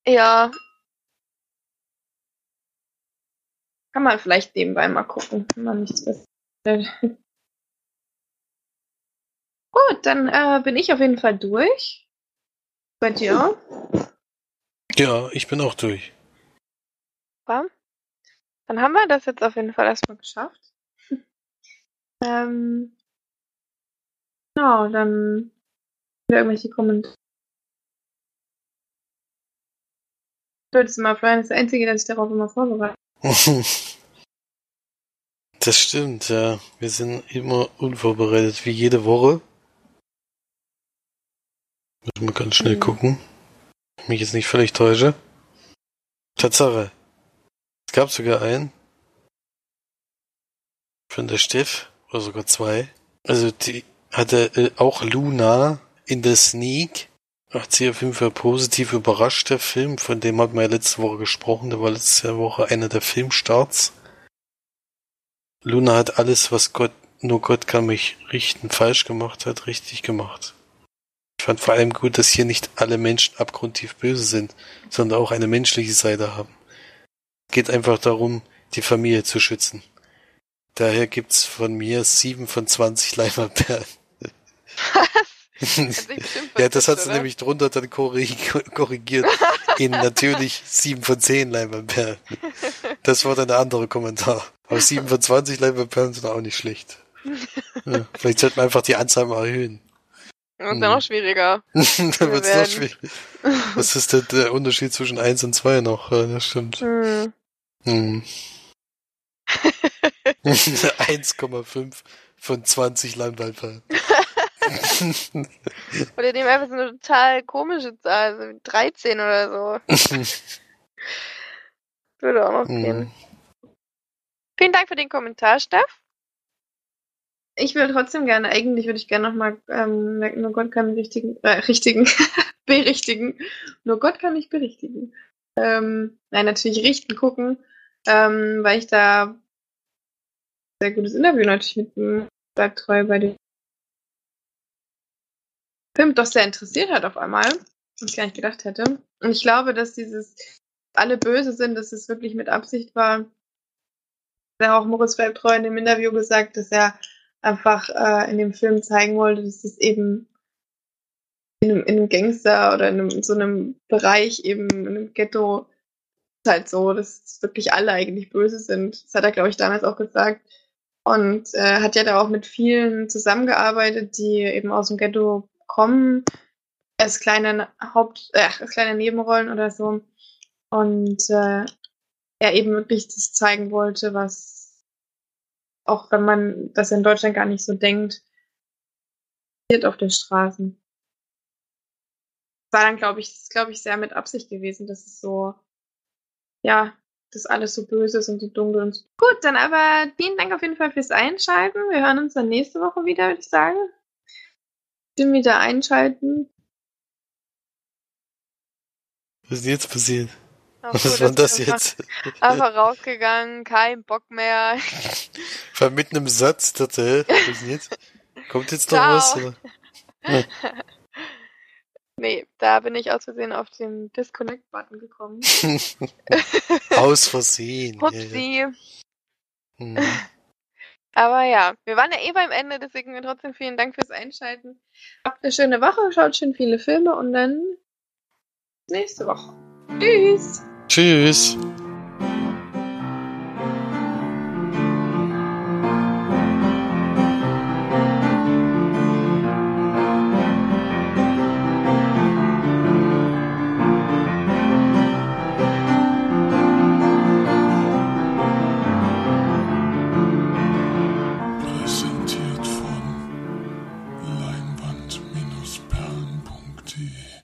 A: Ja. Kann man vielleicht nebenbei mal gucken, wenn man nichts feststellt. [laughs] Gut, dann äh, bin ich auf jeden Fall durch. Bei dir?
B: Ja, ich bin auch durch.
A: Super. Dann haben wir das jetzt auf jeden Fall erstmal geschafft. [laughs] ähm, genau, dann irgendwelche Kommentare. Würdest du mal freuen, das ist das Einzige, dass ich darauf immer vorbereite. [laughs]
B: das stimmt, ja. Wir sind immer unvorbereitet, wie jede Woche. Müssen wir ganz schnell mhm. gucken. Mich jetzt nicht völlig täusche. Tatsache. Gab sogar einen von der Steff, oder sogar zwei. Also die hatte äh, auch Luna in der Sneak. Hat sie auf jeden Fall positiv überrascht, der Film. Von dem hat man ja letzte Woche gesprochen. Der war letzte Woche einer der Filmstarts. Luna hat alles, was Gott, nur Gott kann mich richten, falsch gemacht hat, richtig gemacht. Ich fand vor allem gut, dass hier nicht alle Menschen abgrundtief böse sind, sondern auch eine menschliche Seite haben. Es geht einfach darum, die Familie zu schützen. Daher gibt's von mir sieben von zwanzig Leimerperlen. ja, das hat sie nämlich drunter dann korrigiert. In natürlich sieben von zehn Leimerperlen. Das war dann der andere Kommentar. Aber sieben von zwanzig Leimerperlen sind auch nicht schlecht. Ja, vielleicht sollte man einfach die Anzahl mal erhöhen.
A: Und dann noch schwieriger. [laughs]
B: dann wird's noch schwieriger. Was ist denn der Unterschied zwischen eins und zwei noch? Ja, das stimmt. Hm. Hm. [laughs] 1,5 von 20 Landwaldfallen. [laughs]
A: oder dem einfach so eine total komische Zahl, also 13 oder so. [laughs] Würde auch noch gehen. Mm. Vielen Dank für den Kommentar, Steff. Ich würde trotzdem gerne, eigentlich würde ich gerne nochmal, ähm, nur Gott kann mich richtigen, äh, richtigen, berichtigen. Nur Gott kann mich berichtigen. Ähm, nein, natürlich richten, gucken, ähm, weil ich da sehr gutes Interview natürlich mit dem bleibt treu bei dem Film doch sehr interessiert hat auf einmal, was ich gar nicht gedacht hätte. Und ich glaube, dass dieses alle böse sind, dass es wirklich mit Absicht war. Der auch Moritz bleibt treu in dem Interview gesagt, dass er einfach äh, in dem Film zeigen wollte, dass es eben in einem, in einem Gangster oder in, einem, in so einem Bereich eben in einem Ghetto halt so, dass wirklich alle eigentlich böse sind. Das hat er, glaube ich, damals auch gesagt. Und äh, hat ja da auch mit vielen zusammengearbeitet, die eben aus dem Ghetto kommen, als kleine Haupt, äh, als kleine Nebenrollen oder so. Und äh, er eben wirklich das zeigen wollte, was auch wenn man das in Deutschland gar nicht so denkt, passiert auf den Straßen. War dann, glaube ich, glaube ich, sehr mit Absicht gewesen, dass es so, ja, das alles so böse ist und so dunkel und so. Gut, dann aber vielen Dank auf jeden Fall fürs Einschalten. Wir hören uns dann nächste Woche wieder, würde ich sagen. Stimmen wieder einschalten.
B: Was ist jetzt passiert?
A: Ach, Was war das jetzt? [laughs] Einfach rausgegangen, kein Bock mehr.
B: War mitten im Satz, dachte, was ist jetzt? Kommt jetzt noch was? Oder? [laughs]
A: Nee, da bin ich aus Versehen auf den Disconnect-Button gekommen. [laughs]
B: aus Versehen.
A: Hupsi. Ja, ja. Hm. [laughs] Aber ja, wir waren ja eh beim Ende, deswegen trotzdem vielen Dank fürs Einschalten. Habt eine schöne Woche, schaut schön viele Filme und dann nächste Woche. Tschüss.
B: Tschüss.